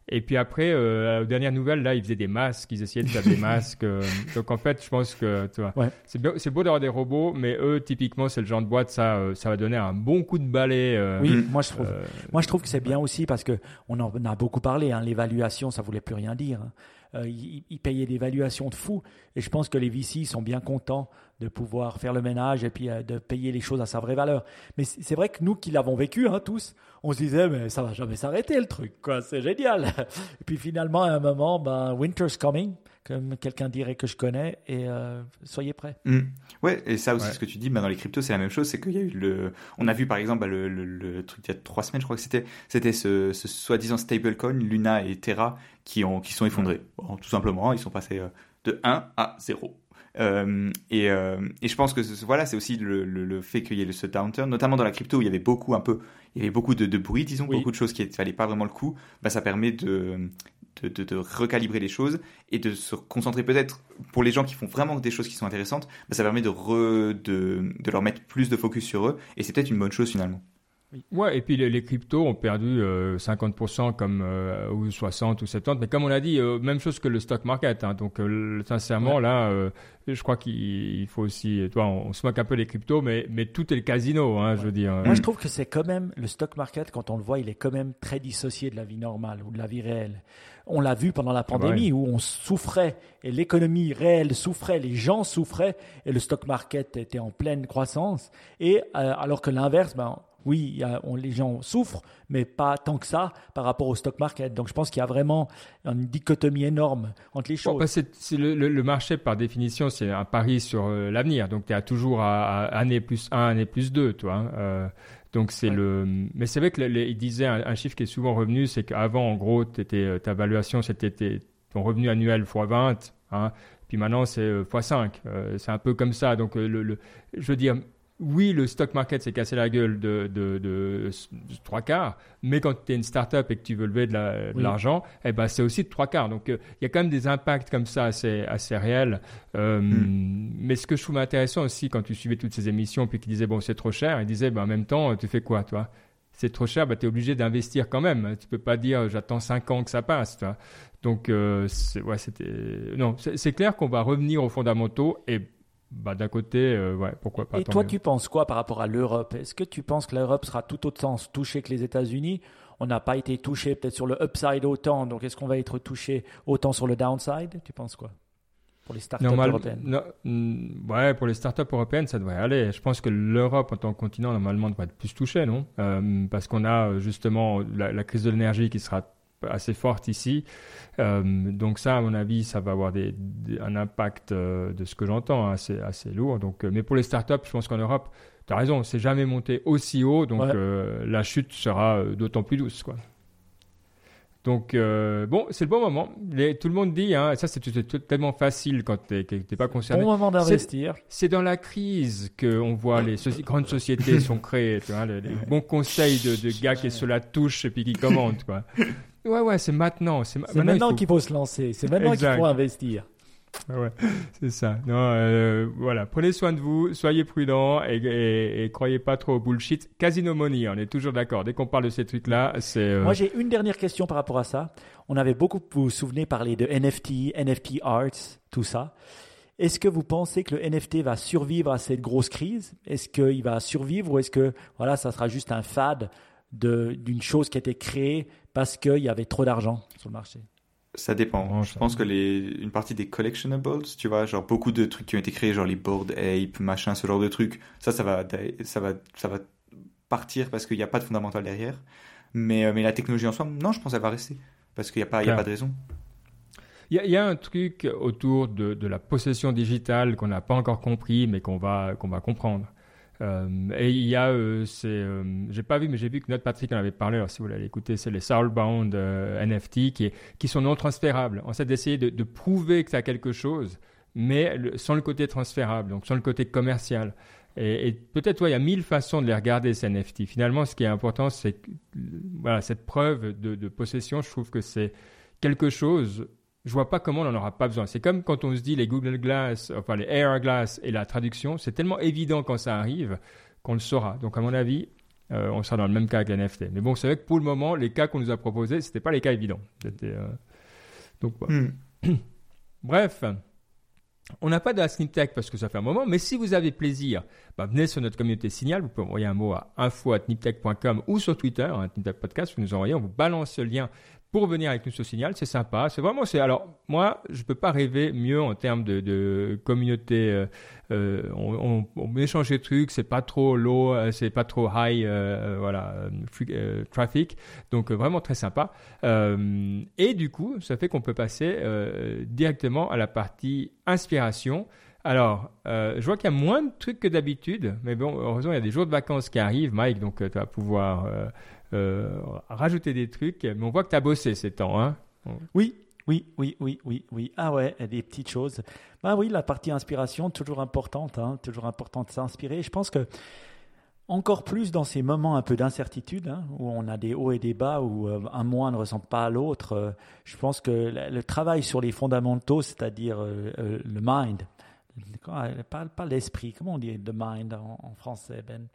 Et puis après, euh, aux dernières nouvelles, là, ils faisaient des masques, ils essayaient de faire des (laughs) masques. euh, donc en fait, je pense que tu vois, Ouais. c'est beau, d'avoir des robots, mais eux, typiquement, c'est le genre de boîte, ça, euh, ça va donner un bon coup de balai. euh, Oui, moi je trouve. Moi, je trouve que c'est bien aussi parce que on en a beaucoup parlé. Hein, L'évaluation, ça voulait plus rien dire. hein. Ils, ils payaient des valuations de fou, et je pense que les VC sont bien contents de pouvoir faire le ménage et puis euh, de payer les choses à sa vraie valeur. Mais c'est vrai que nous qui l'avons vécu, hein, tous, on se disait mais ça va jamais s'arrêter le truc, quoi. C'est génial. (laughs) Et puis finalement, à un moment, ben winter's coming, comme quelqu'un dirait que je connais, et euh, soyez prêts. Mm. Ouais, et ça aussi, Ouais. ce que tu dis, bah, dans les cryptos, c'est la même chose. C'est qu'il y a eu le. On a vu par exemple bah, le, le, le truc il y a trois semaines, je crois que c'était, c'était ce, ce soi-disant stablecoin, Luna et Terra, qui, ont, qui sont effondrés. Bon, tout simplement, ils sont passés euh, de 1 à 0. Euh, et, euh, et je pense que ce- voilà, c'est aussi le, le, le fait qu'il y ait ce downturn, notamment dans la crypto où il y avait beaucoup un peu, il y avait beaucoup de, de bruit, disons, Oui. beaucoup de choses qui ne valaient pas vraiment le coup. Bah, ça permet de, de, de, de recalibrer les choses et de se concentrer peut-être pour les gens qui font vraiment des choses qui sont intéressantes, bah, ça permet de, re- de, de leur mettre plus de focus sur eux et c'est peut-être une bonne chose finalement. Ouais, et puis les, les cryptos ont perdu euh, 50% comme euh, ou 60 ou 70, mais comme on a dit, euh, même chose que le stock market. hein. donc euh, sincèrement là, euh, je crois qu'il il faut aussi, toi, on, on se moque un peu des cryptos, mais mais tout est le casino, hein, je veux dire. Moi, je trouve que c'est quand même, le stock market, quand on le voit, il est quand même très dissocié de la vie normale ou de la vie réelle. On l'a vu pendant la pandémie où on souffrait et l'économie réelle souffrait, les gens souffraient et le stock market était en pleine croissance. Et euh, alors que l'inverse, ben, oui, a- on- les gens souffrent, mais pas tant que ça par rapport au stock market. Donc je pense qu'il y a vraiment une dichotomie énorme entre les Bon, choses. bah, c'est, c'est le, le- le marché, par définition, c'est un pari sur euh, l'avenir. Donc, tu as toujours à, à année plus 1, année plus 2, toi. hein. Euh, donc, c'est Ouais. le. Mais c'est vrai que le- le- il disait un, un chiffre qui est souvent revenu, c'est qu'avant, en gros, t'étais, euh, ta valuation, c'était ton revenu annuel x 20. Hein, puis maintenant, c'est euh, x 5. Euh, c'est un peu comme ça. Donc, le, le- je veux dire. Oui, le stock market s'est cassé la gueule de, de, de, de trois quarts, mais quand tu es une start-up et que tu veux lever de, la- de Oui. l'argent, eh ben, c'est aussi de trois quarts. Donc, euh, il y a quand même des impacts comme ça assez, assez réels. Euh, Mais ce que je trouve intéressant aussi, quand tu suivais toutes ces émissions, puis qu'ils disaient, bon, c'est trop cher, ils disaient, ben, en même temps, tu fais quoi, toi? C'est trop cher, ben, tu es obligé d'investir quand même. Tu peux pas dire, j'attends cinq ans que ça passe. Toi. Donc, euh, c'est, ouais, c'était. Non, c'est, c'est clair qu'on va revenir aux fondamentaux et bah, d'un côté, euh, ouais, pourquoi pas. Et toi, mieux. tu penses quoi par rapport à l'Europe? Est-ce que tu penses que l'Europe sera tout autant touchée que les États-Unis? On n'a pas été touché peut-être sur le upside autant, donc est-ce qu'on va être touché autant sur le downside? Tu penses quoi Pour les startups Normal- européennes? no- mm, ouais, pour les startups européennes, ça devrait aller. Je pense que l'Europe, en tant que continent, normalement, devrait être plus touchée, non? Euh, Parce qu'on a justement la, la crise de l'énergie qui sera assez forte ici. Euh, donc ça, à mon avis, ça va avoir des, des- un impact euh, de ce que j'entends hein, assez, assez lourd. Donc, euh, mais pour les startups, je pense qu'en Europe, tu as raison, c'est jamais monté aussi haut, donc Ouais. la chute sera d'autant plus douce, quoi. Donc, euh, bon, c'est le bon moment. Les- tout le monde dit, hein, ça c'est tellement facile quand tu n'es pas concerné. Bon moment d'investir. C'est dans la crise qu'on voit les soci- (laughs) grandes sociétés sont créées, tu vois, les, les bons conseils de, de gars qui se la touchent et puis qui commandent, quoi. Ouais, ouais, c'est maintenant. C'est ma- C'est maintenant faut- qu'il faut se lancer. C'est maintenant qu'il faut investir. Ouais, c'est ça. Non, euh, voilà. Prenez soin de vous, soyez prudents et, et, et croyez pas trop au bullshit. Casino money, on est toujours d'accord. Dès qu'on parle de ces trucs-là, c'est. euh, Moi, j'ai une dernière question par rapport à ça. On avait beaucoup, vous vous souvenez, parlé de NFT, NFT arts, tout ça. Est-ce que vous pensez que le NFT va survivre à cette grosse crise? Est-ce qu'il va survivre ou est-ce que voilà, ça sera juste un fad d'une chose qui a été créée parce qu'il y avait trop d'argent sur le marché Ça dépend. Je ça- pense que les, une partie des collectionables, tu vois, genre beaucoup de trucs qui ont été créés, genre les board ape, machin, ce genre de trucs, ça, ça va, ça va, ça va partir parce qu'il n'y a pas de fondamental derrière. Mais, euh, mais la technologie en soi, non, je pense qu'elle va rester. Parce qu'il n'y a, pas- il y a pas de raison. Il y, a- il y a un truc autour de, de la possession digitale qu'on n'a pas encore compris, mais qu'on va, qu'on va comprendre. Euh, et il y a, euh, c'est, euh, j'ai pas vu, mais j'ai vu que notre Patrick en avait parlé. Alors si vous l'avez écouté, c'est les Soulbound euh, NFT qui, qui sont non transférables. En fait, d'essayer de, prouver que ça a quelque chose, mais sans le côté transférable, donc sans le côté commercial. Et, peut-être, ouais, il y a mille façons de les regarder, ces NFT. Finalement, ce qui est important, c'est voilà, cette preuve de possession, je trouve que c'est quelque chose je vois pas comment on n'en aura pas besoin. C'est comme quand on se dit les Google Glass, enfin les Air Glass et la traduction, c'est tellement évident quand ça arrive qu'on le saura. Donc à mon avis, euh, on sera dans le même cas que l'NFT. Mais bon, c'est vrai que pour le moment, les cas qu'on nous a proposés, c'était pas les cas évidents. Euh, Donc. Hmm. (clears throat) Bref, on n'a pas de la Tech parce que ça fait un moment, mais si vous avez plaisir, bah, venez sur notre communauté Signal. Vous pouvez envoyer un mot à info.niptech.com ou sur Twitter, hein, Podcast, vous nous envoyez, on vous balance le lien pour venir avec nous sur Signal. C'est sympa. C'est vraiment, c'est, alors, moi, je peux pas rêver mieux en termes de, communauté. euh, euh, on, on, on échange des trucs, c'est pas trop low, euh, c'est pas trop high, euh, voilà, traffic. Donc, vraiment très sympa. Et du coup, ça fait qu'on peut passer directement à la partie inspiration. Alors, je vois qu'il y a moins de trucs que d'habitude, mais bon, heureusement, il y a des jours de vacances qui arrivent, Mike, donc tu vas pouvoir rajouter des trucs. Mais on voit que tu as bossé ces temps, hein Oui, oui, oui, oui, oui, oui. Ah ouais, des petites choses. Bah oui, la partie inspiration, toujours importante, hein, toujours important de s'inspirer. Je pense que encore plus dans ces moments un peu d'incertitude, hein, où on a des hauts et des bas, où euh, un mois ne ressemble pas à l'autre, euh, je pense que le, travail sur les fondamentaux, c'est-à-dire euh, euh, le mind, euh, pas, pas l'esprit, comment on dit the mind en français, Ben?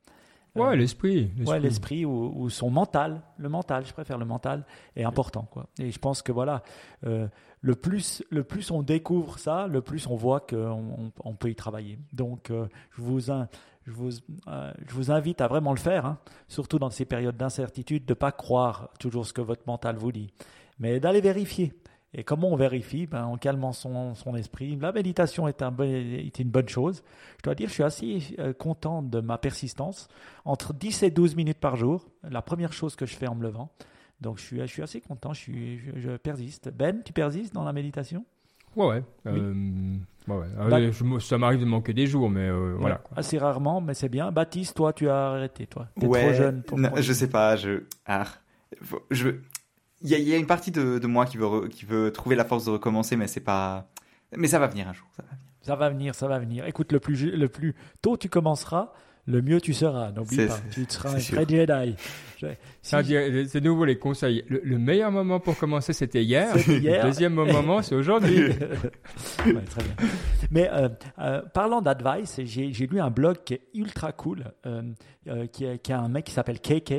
Ouais, Euh, l'esprit. Ouais, l'esprit ou, ou son mental, le mental, je préfère le mental, est important. Quoi. Et je pense que voilà, euh, le, plus, le plus on découvre ça, le plus on voit qu'on on, on peut y travailler. Donc, euh, je, vous, in- je, vous, euh, je vous invite à vraiment le faire, hein, surtout dans ces périodes d'incertitude, de ne pas croire toujours ce que votre mental vous dit, mais d'aller vérifier. Et comment on vérifie ben, En calmant son, son esprit. La méditation est, un est une bonne chose. Je dois dire, je suis assez euh, content de ma persistance. Entre 10 et 12 minutes par jour, la première chose que je fais en me levant. Donc je suis, je suis assez content, je, suis, je, je persiste. Ben, tu persistes dans la méditation? Ouais, ouais. Oui. Euh, ouais, ouais. Bah- je me- ça m'arrive de manquer des jours, mais euh, voilà. Quoi. Assez rarement, mais c'est bien. Baptiste, toi, tu as arrêté, toi? T'es ouais, trop jeune pour non, je sais pas, je. Ah, faut- je veux- Il y, a- il y a une partie de, de moi qui veut, re- qui veut trouver la force de recommencer, mais c'est pas. Mais ça va venir un jour. Ça va venir. Ça va venir, ça va venir. Écoute, le plus, ju- le plus tôt tu commenceras, le mieux tu seras. N'oublie pas, tu seras c'est un vrai Jedi. Je- si- C'est de nouveau les conseils. Le, le meilleur moment pour commencer, c'était hier. Le deuxième (laughs) moment, c'est aujourd'hui. Ouais, très bien. Mais euh, euh, parlant d'advice, j'ai lu un blog qui est ultra cool, euh, euh, qui, a, qui a un mec qui s'appelle KK.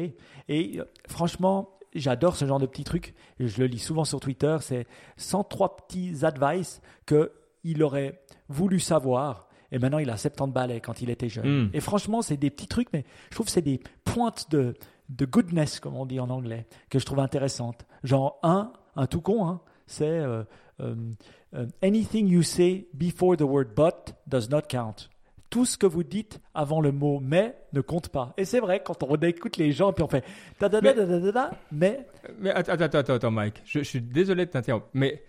Et euh, franchement, j'adore ce genre de petits trucs. Je le lis souvent sur Twitter. C'est 103 petits advice qu'il aurait voulu savoir. Et maintenant, il a 70 balais quand il était jeune. Mm. Et franchement, c'est des petits trucs, mais je trouve que c'est des pointes de, de goodness, comme on dit en anglais, que je trouve intéressantes. Genre, un, un tout con, hein, c'est euh, euh, euh, anything you say before the word but does not count. Tout ce que vous dites avant le mot mais ne compte pas. Et c'est vrai, quand on écoute les gens, puis on fait da da da da da da, da, mais Mais attends, attends, attends, attends, Mike. Je, je suis désolé de t'interrompre. Mais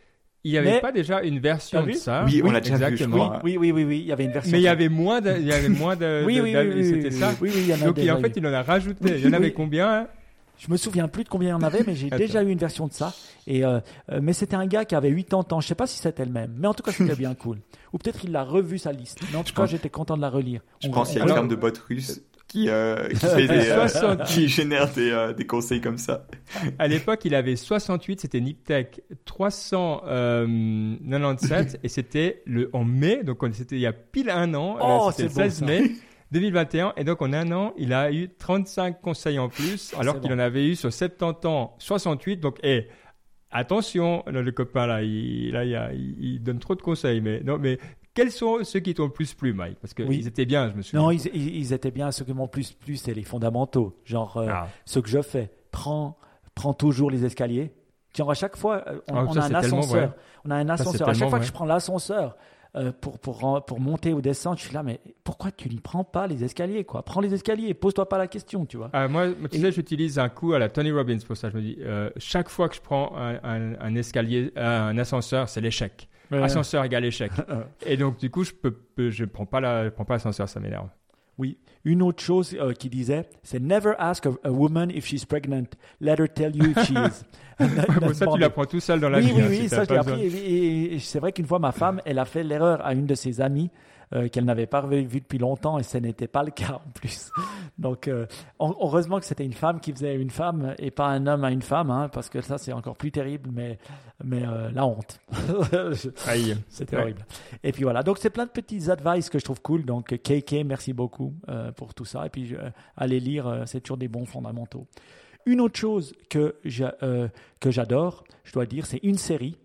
il n'y avait Mais- pas déjà une version de ça Oui, on l'a déjà vu, je exactement. crois. oui, oui, oui, oui, il y avait une version. Mais il y avait moins de, il y avait moins de, oui, oui, oui, oui, c'était oui, ça. Oui, oui, il y en a Donc en fait, il en a rajouté. Il y en avait Oui. combien hein? Je me souviens plus de combien il y en avait, mais j'ai déjà eu une version de ça. Et euh, euh, mais c'était un gars qui avait 80 ans. Je sais pas si c'était le même, mais en tout cas c'était bien cool. Ou peut-être il l'a revu sa liste. Mais en tout cas, j'étais content de la relire. Je On- pense qu'il y a Alors- ferme de bots russes qui, euh, qui, fait des, euh, 60. qui génère des, euh, des conseils comme ça. À l'époque, il avait 68, c'était Niptech 397 et c'était le en mai, donc on- c'était il y a pile un an, Oh, c'était c'est le beau, 16 ça. mai 2021 et donc en un an, il a eu 35 conseils en plus alors c'est qu'il bon. en avait eu sur 70 ans 68. Donc, eh, attention, le, le copain là, il, là, il, a- il- donne trop de conseils, mais non, mais quels sont ceux qui t'ont le plus plu, Mike? Parce qu'ils Oui. étaient bien, je me souviens. Non, ils, étaient bien. Ce qui m'ont plus plus, c'est les fondamentaux. Genre euh, Ah. ce que je fais. Prends, prends toujours les escaliers. Genre à chaque fois, euh, on, Ah, on ça, a un ascenseur. On a un ascenseur. À chaque fois que je prends l'ascenseur pour, pour, ren- pour monter ou descendre, je suis là, mais pourquoi tu ne prends pas les escaliers quoi? Prends les escaliers, pose-toi pas la question, tu vois. Ah, moi, tu sais, j'utilise un coup à la Tony Robbins pour ça. Je me dis, euh, chaque fois que je prends un, un- un escalier, euh, un ascenseur, c'est l'échec. Ascenseur égale échec. (laughs) Et donc, du coup, je peux, peux- je prends pas la, je prends pas l'ascenseur, ça m'énerve. Oui. Une autre chose euh, qu'il disait, c'est Never ask a, a woman if she's pregnant. Let her tell you if she is. (laughs) Pour ça, tu l'apprends tout seul dans la oui, vie. oui, hein, oui, si ça je l'ai appris. besoin. Et, et- et c'est vrai qu'une fois, ma femme, elle a fait l'erreur à une de ses amies euh, qu'elle n'avait pas vu depuis longtemps et ce n'était pas le cas en plus. Donc, euh, heureusement que c'était une femme qui faisait une femme et pas un homme à une femme, hein, parce que ça c'est encore plus terrible, mais, mais euh, la honte. (laughs) c'était horrible. Et puis voilà, donc c'est plein de petits advice que je trouve cool. Donc, KK, merci beaucoup pour tout ça. Et puis, allez lire, c'est toujours des bons fondamentaux. Une autre chose que j'adore, je dois dire, c'est une série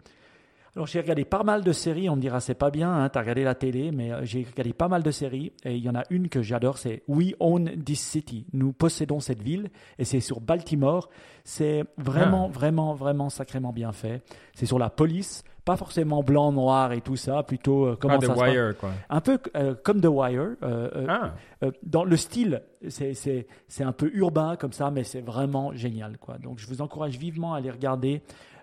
alors j'ai regardé pas mal de séries, on me dira c'est pas bien, hein, tu as regardé la télé, mais euh, j'ai regardé pas mal de séries et il y en a une que j'adore, c'est We Own This City. Nous possédons cette ville et c'est sur Baltimore. C'est vraiment, ah. vraiment, vraiment sacrément bien fait. C'est sur la police, pas forcément blanc, noir et tout ça, plutôt euh, comment ça The Wire, quoi. Un peu euh, comme The Wire. Ah. dans le style, c'est un peu urbain comme ça, mais c'est vraiment génial, quoi. Donc je vous encourage vivement à aller regarder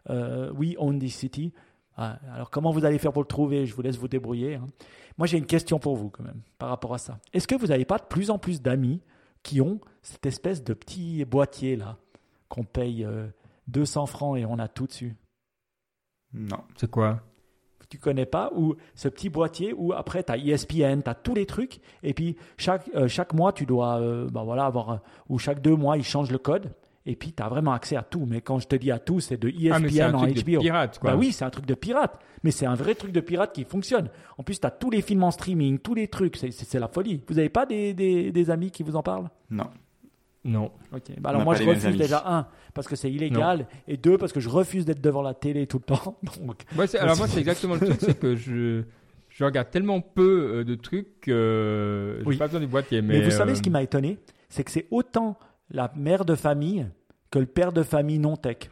We Own This City. Ah, alors comment vous allez faire pour le trouver? Je vous laisse vous débrouiller. Hein. Moi j'ai une question pour vous quand même par rapport à ça. Est-ce que vous n'avez pas de plus en plus d'amis qui ont cette espèce de petit boîtier là qu'on paye 200 euh, francs et on a tout dessus? Non. C'est quoi? Tu connais pas, ou ce petit boîtier où après tu as ESPN, tu as tous les trucs, et puis chaque, euh, chaque mois tu dois euh, bah voilà, avoir, ou chaque deux mois ils changent le code, et puis, tu as vraiment accès à tout. Mais quand je te dis à tout, c'est de ESPN ah, en HBO. pirate, quoi. Bah oui, c'est un truc de pirate. Mais c'est un vrai truc de pirate qui fonctionne. En plus, tu as tous les films en streaming, tous les trucs. C'est la folie. Vous n'avez pas des, des, des, amis qui vous en parlent? Non. Non. Ok. Bah alors moi, je refuse déjà un parce que c'est illégal et deux parce que je refuse d'être devant la télé tout le temps. (laughs) Donc, alors moi, c'est exactement le truc, c'est que je je regarde tellement peu euh, de trucs que je n'ai pas besoin du boîtier. Mais, mais vous savez ce qui euh, m'a étonné, c'est que c'est autant la mère de famille que le père de famille non tech.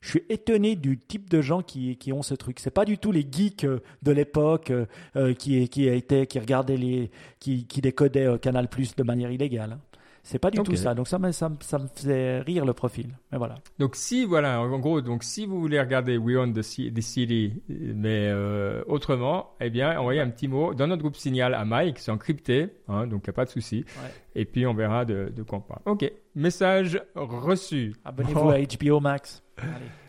Je suis étonné du type de gens qui, qui ont ce truc. C'est pas du tout les geeks euh, de l'époque euh, euh, qui, qui, qui regardaient les, qui, qui décodaient Canal Plus de manière illégale. C'est pas du tout ça. Donc ça me, ça, ça, me faisait rire le profil. Mais voilà. Donc si voilà, en gros, donc si vous voulez regarder We Own the, City, mais euh, autrement, eh bien, envoyez un petit mot dans notre groupe Signal à Mike, c'est encrypté, hein, donc il n'y a pas de souci. Et puis on verra de, de quoi on parle. Ok, message reçu. Abonnez-vous à HBO Max. Allez. (laughs)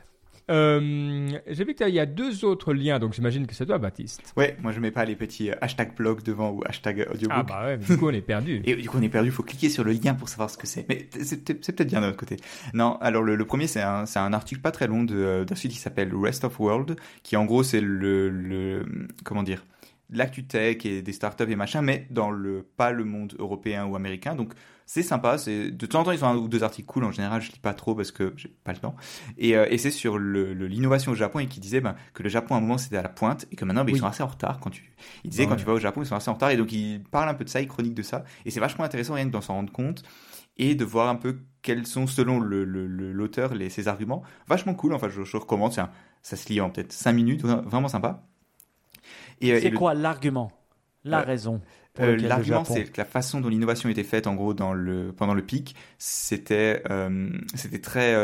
Euh, j'ai vu qu'il y a deux autres liens, donc j'imagine que c'est toi, Baptiste. Ouais, moi je mets pas les petits euh, hashtag blog devant ou hashtag audiobook. Ah bah ouais, du coup on est perdu. (laughs) Et du coup on est perdu, il faut cliquer sur le lien pour savoir ce que c'est. Mais c'est peut-être bien de l'autre côté. Non, alors le, premier c'est un, un article pas très long d'un site qui s'appelle Rest of World, qui en gros c'est le, le, comment dire, l'actu tech et des startups et machin, mais dans le pas le monde européen ou américain. Donc c'est sympa. C'est de temps en temps ils ont un ou deux articles cool. En général, je lis pas trop parce que j'ai pas le temps. Et, euh, et c'est sur l'innovation le, au Japon et qui disait ben, que le Japon à un moment c'était à la pointe et que maintenant ben, ils sont assez en retard. Quand tu, il disait quand tu vas au Japon ils sont assez en retard et donc il parle un peu de ça, il chronique de ça. Et c'est vachement intéressant rien que d'en s'en rendre compte et de voir un peu quels sont selon l'auteur le, ses arguments. Vachement cool. Enfin, je, je recommande. ça se lit en peut-être 5 minutes. Vraiment sympa. Euh, c'est quoi l'argument? La euh, raison euh, L'argument, c'est que la façon dont l'innovation était faite, en gros, dans le, pendant le pic, c'était c'était très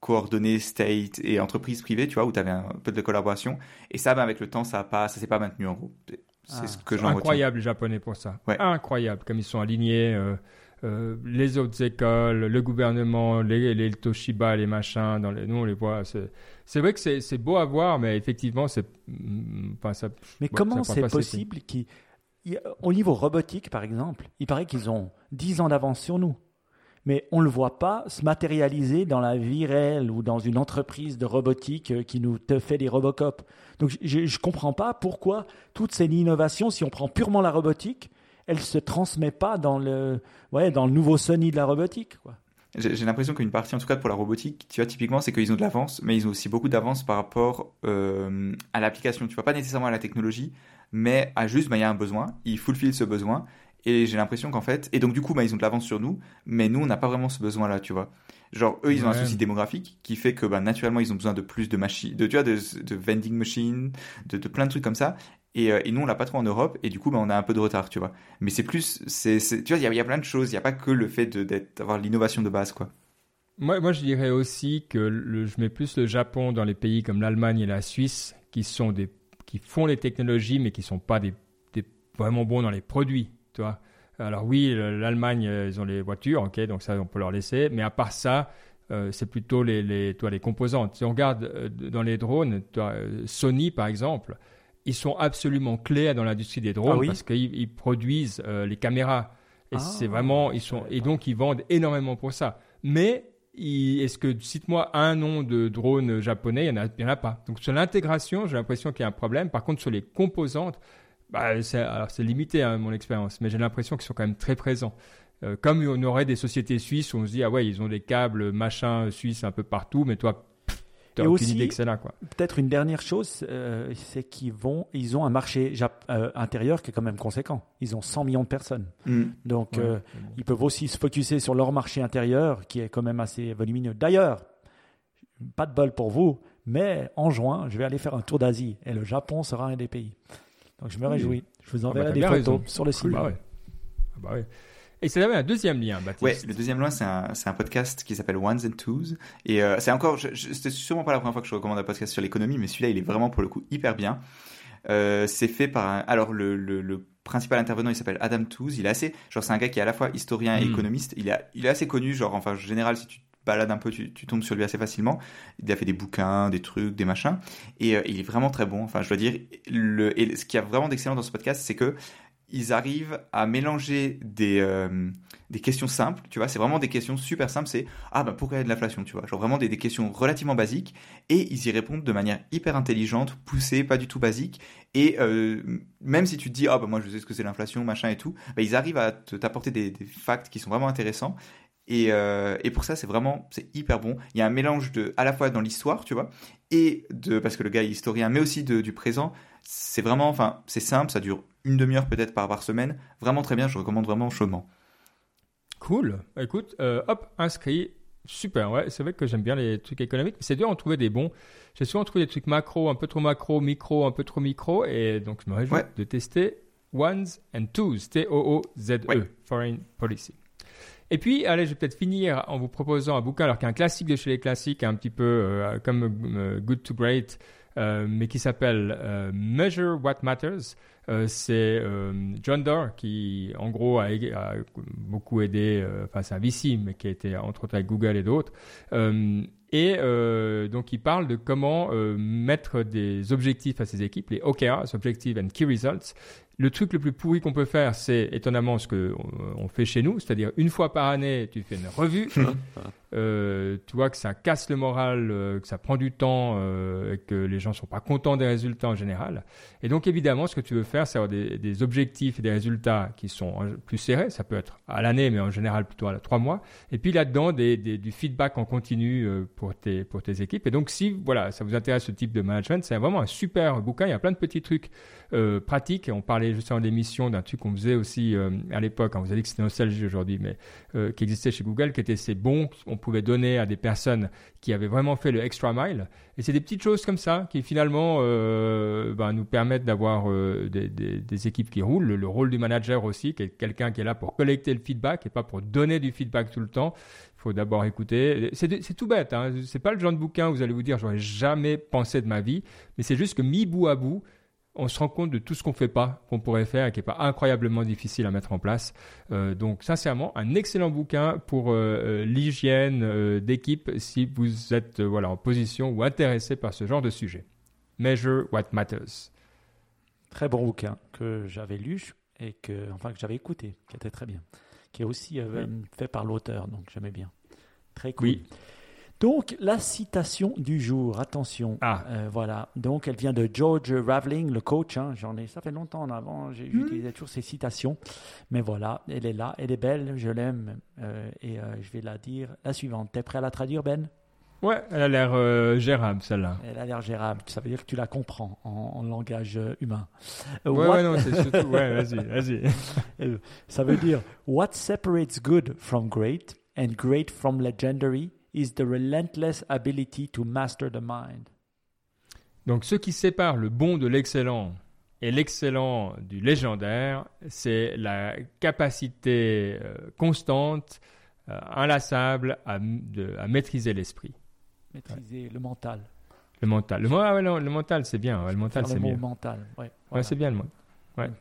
coordonné state et entreprise privée, tu vois, où tu avais un peu de collaboration. Et ça, ben, avec le temps, ça ne pas, ça s'est pas maintenu, en gros. C'est ce que j'en Incroyable, les Japonais, pour ça. Incroyable, comme ils sont alignés. Les autres écoles, le gouvernement, les, les, Toshiba, les machins, dans les, nous on les voit. C'est vrai que c'est beau à voir, mais effectivement, c'est. Mm, enfin, ça, mais comment c'est possible qu'au niveau robotique, par exemple, il paraît qu'ils ont 10 ans d'avance sur nous. Mais on ne le voit pas se matérialiser dans la vie réelle ou dans une entreprise de robotique euh, qui nous fait des Robocop. Donc je ne comprends pas pourquoi toutes ces innovations, si on prend purement la robotique, elles ne se transmettent pas dans le, ouais, dans le nouveau Sony de la robotique. Quoi. J'ai l'impression qu'une partie, en tout cas pour la robotique, tu vois, typiquement, c'est qu'ils ont de l'avance, mais ils ont aussi beaucoup d'avance par rapport euh, à l'application. Tu vois, pas nécessairement à la technologie, mais à juste, bah, il y a un besoin, ils fulfillent ce besoin, et j'ai l'impression qu'en fait, et donc du coup, bah, ils ont de l'avance sur nous, mais nous, on n'a pas vraiment ce besoin-là, tu vois. Genre, eux, ils ont un souci démographique qui fait que, bah, naturellement, ils ont besoin de plus de machines, de, tu vois, de, de vending machines, de, de, plein de trucs comme ça. Et, euh, et, nous, on l'a pas trop en Europe, et du coup, bah, on a un peu de retard, tu vois. Mais c'est plus, c'est, tu vois, il y, a, plein de choses. Il n'y a pas que le fait d'avoir l'innovation de base, quoi. Moi, moi, je dirais aussi que je mets plus le Japon dans les pays comme l'Allemagne et la Suisse, qui sont des, qui font les technologies, mais qui sont pas des, vraiment bons dans les produits, tu vois. Alors oui, l'Allemagne, euh, ils ont les voitures, ok, donc ça, on peut leur laisser. Mais à part ça, euh, c'est plutôt les, les, toi, les composantes. Si on regarde dans les drones, Sony, par exemple, ils sont absolument clés dans l'industrie des drones Ah oui parce qu'ils ils produisent euh, les caméras. Et Ah, c'est vraiment, ils sont, et donc ils vendent énormément pour ça. Mais est-ce que, cite-moi un nom de drone japonais, il n'y en, a- il y en a pas. Donc sur l'intégration, j'ai l'impression qu'il y a un problème. Par contre, sur les composantes, bah, c'est, alors c'est limité à mon expérience, mais j'ai l'impression qu'ils sont quand même très présents. Euh, comme on aurait des sociétés suisses où on se dit, ah ouais, ils ont des câbles machin suisses un peu partout, mais toi, Et aucune aussi- idée que c'est là, quoi. Peut-être une dernière chose, euh, c'est qu'ils vont, ils ont un marché Jap- euh, intérieur qui est quand même conséquent. Ils ont 100 millions de personnes. Mm. Donc, Ouais. euh, ils peuvent aussi se focuser sur leur marché intérieur, qui est quand même assez volumineux. D'ailleurs, pas de bol pour vous, mais en juin, je vais aller faire un tour d'Asie et le Japon sera un des pays. Donc, je me réjouis. Je vous Ah bah, enverrai t'as des photos raison. sur le site. Bah ouais. Ah bah ouais. Et c'est un deuxième lien, Baptiste. Ouais, le deuxième lien, c'est un, un podcast qui s'appelle Ones and Twos. Et euh, c'est encore, c'était sûrement pas la première fois que je recommande un podcast sur l'économie, mais celui-là, il est vraiment pour le coup hyper bien. Euh, c'est fait par un, alors le, le, le principal intervenant, il s'appelle Adam Tooze. Il est assez, genre c'est un gars qui est à la fois historien et Mm. économiste. Il, a, il est assez connu, genre enfin en général, si tu te balades un peu, tu, tu tombes sur lui assez facilement. Il a fait des bouquins, des trucs, des machins, et euh, il est vraiment très bon. Enfin, je dois dire, le, et ce qui a vraiment d'excellent dans ce podcast, c'est que ils arrivent à mélanger des, euh, des questions simples, tu vois, c'est vraiment des questions super simples, c'est ah ben pourquoi il y a de l'inflation, tu vois, genre vraiment des, des questions relativement basiques, et ils y répondent de manière hyper intelligente, poussée, pas du tout basique, et euh, même si tu te dis ah ben moi je sais ce que c'est l'inflation, machin et tout, ben, ils arrivent à te- t'apporter des, des facts qui sont vraiment intéressants, et, euh, et pour ça c'est vraiment, c'est hyper bon, il y a un mélange de, à la fois dans l'histoire, tu vois, et de, parce que le gars est historien, mais aussi de, du présent, c'est vraiment, enfin, c'est simple, ça dure une demi-heure peut-être par, par semaine, vraiment très bien, je recommande vraiment chaudement. Cool. Écoute, euh, hop, inscrit. Super, ouais. C'est vrai que j'aime bien les trucs économiques. C'est dur d'en trouver des bons. J'ai souvent trouvé des trucs macro, un peu trop macro, micro, un peu trop micro. Et donc, je me réjouis Ouais. de tester Ones and Twos, T-O-O-Z-E, Ouais. Foreign Policy. Et puis, allez, je vais peut-être finir en vous proposant un bouquin, alors qu'un classique de chez les classiques, un petit peu euh, comme euh, Good to Great, mais qui s'appelle euh, Measure What Matters. Euh, c'est euh, John Doerr qui, en gros, a, beaucoup aidé, euh, enfin c'est un VC, mais qui a été entre autres avec Google et d'autres. Euh, et euh, donc il parle de comment euh, mettre des objectifs à ses équipes, les OKRs, Objective and Key Results. Le truc le plus pourri qu'on peut faire, c'est étonnamment ce que on, on fait chez nous, c'est-à-dire une fois par année, tu fais une revue. (laughs) Euh, tu vois que ça casse le moral, euh, que ça prend du temps, euh, et que les gens sont pas contents des résultats en général. Et donc évidemment, ce que tu veux faire, c'est avoir des, des objectifs et des résultats qui sont plus serrés. Ça peut être à l'année, mais en général plutôt à la trois mois. Et puis là-dedans, des, des- du feedback en continu pour tes pour tes équipes. Et donc si voilà, ça vous intéresse ce type de management, c'est vraiment un super bouquin. Il y a plein de petits trucs pratiques. On parlait juste en émission d'un truc qu'on faisait aussi euh, à l'époque. On vous a dit que c'était nostalgie aujourd'hui, mais euh, qui existait chez Google, qui étaient ces bons qu'on pouvait donner à des personnes qui avaient vraiment fait le extra mile. Et c'est des petites choses comme ça qui finalement euh, ben, nous permettent d'avoir euh, des, équipes qui roulent. Le, le rôle du manager aussi, qui est quelqu'un qui est là pour collecter le feedback et pas pour donner du feedback tout le temps. Il faut d'abord écouter. C'est tout bête. Hein. C'est pas le genre de bouquin où vous allez vous dire j'aurais jamais pensé de ma vie, mais c'est juste que mis bout à bout, on se rend compte de tout ce qu'on fait pas, qu'on pourrait faire et qui est pas incroyablement difficile à mettre en place. Euh, donc sincèrement, un excellent bouquin pour euh, euh, l'hygiène euh, d'équipe si vous êtes voilà en position ou intéressé par ce genre de sujet. Measure what matters. Très bon bouquin que j'avais lu et que, enfin, que j'avais écouté, qui était très bien. Qui est aussi fait par l'auteur, donc j'aimais bien. Très cool. Oui. Donc, la citation du jour, attention. Ah. Euh, voilà. Donc, elle vient de George Raveling, le coach. hein. J'en ai, ça fait longtemps en avant. J'utilisais toujours ces citations. Mais voilà, elle est là, elle est belle, je l'aime. euh, et euh, je vais la dire la suivante. T'es prêt à la traduire, Ben? Ouais, elle a l'air euh, gérable celle-là. Elle a l'air gérable. Ça veut dire que tu la comprends en, en langage humain. Ouais, what- ouais, non, c'est surtout. Ouais, vas-y, (laughs) vas-y. Ça veut dire What separates good from great and great from legendary is the relentless ability to master the mind. Donc, ce qui sépare le bon de l'excellent et l'excellent du légendaire, c'est la capacité euh, constante, euh, inlassable à, m- de- à maîtriser l'esprit, Maîtriser le mental. le mental. Le, ah ouais, non, le mental, c'est bien. ouais, le mental, c'est mieux. mental. Ouais, voilà, c'est bien le mental.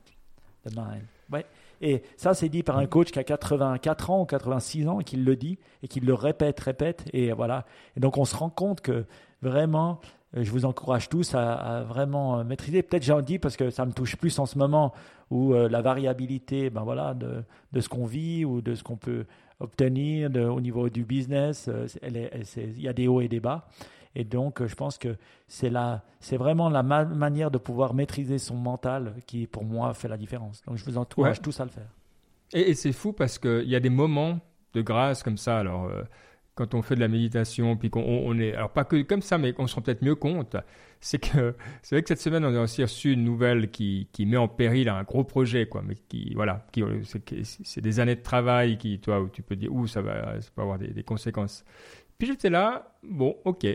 the mind. Ouais. Et ça, c'est dit par un coach qui a 84 ans ou 86 ans et qui le dit et qui le répète, répète. Et voilà. Et donc, on se rend compte que vraiment, euh, je vous encourage tous à, vraiment euh, maîtriser. Peut-être j'en dis parce que ça me touche plus en ce moment où euh, la variabilité ben voilà, de, de ce qu'on vit ou de ce qu'on peut obtenir au niveau du business, il y a des hauts et des bas. Et donc, euh, je pense que c'est la, c'est vraiment la ma- manière de pouvoir maîtriser son mental qui, pour moi, fait la différence. Donc, je vous encourage Ouais. tous à le faire. Et, et c'est fou parce qu'il y a des moments de grâce comme ça. Alors, euh, quand on fait de la méditation, puis qu'on on- on est. Alors, pas que comme ça, mais qu'on se rend peut-être mieux compte. C'est que (laughs) c'est vrai que cette semaine, on a aussi reçu une nouvelle qui, qui met en péril un gros projet, quoi. Mais qui, voilà, qui, c'est, que- c'est des années de travail qui, toi, où tu peux dire, ouh, ça va, ça peut avoir des, des conséquences. Puis j'étais là, bon, ok,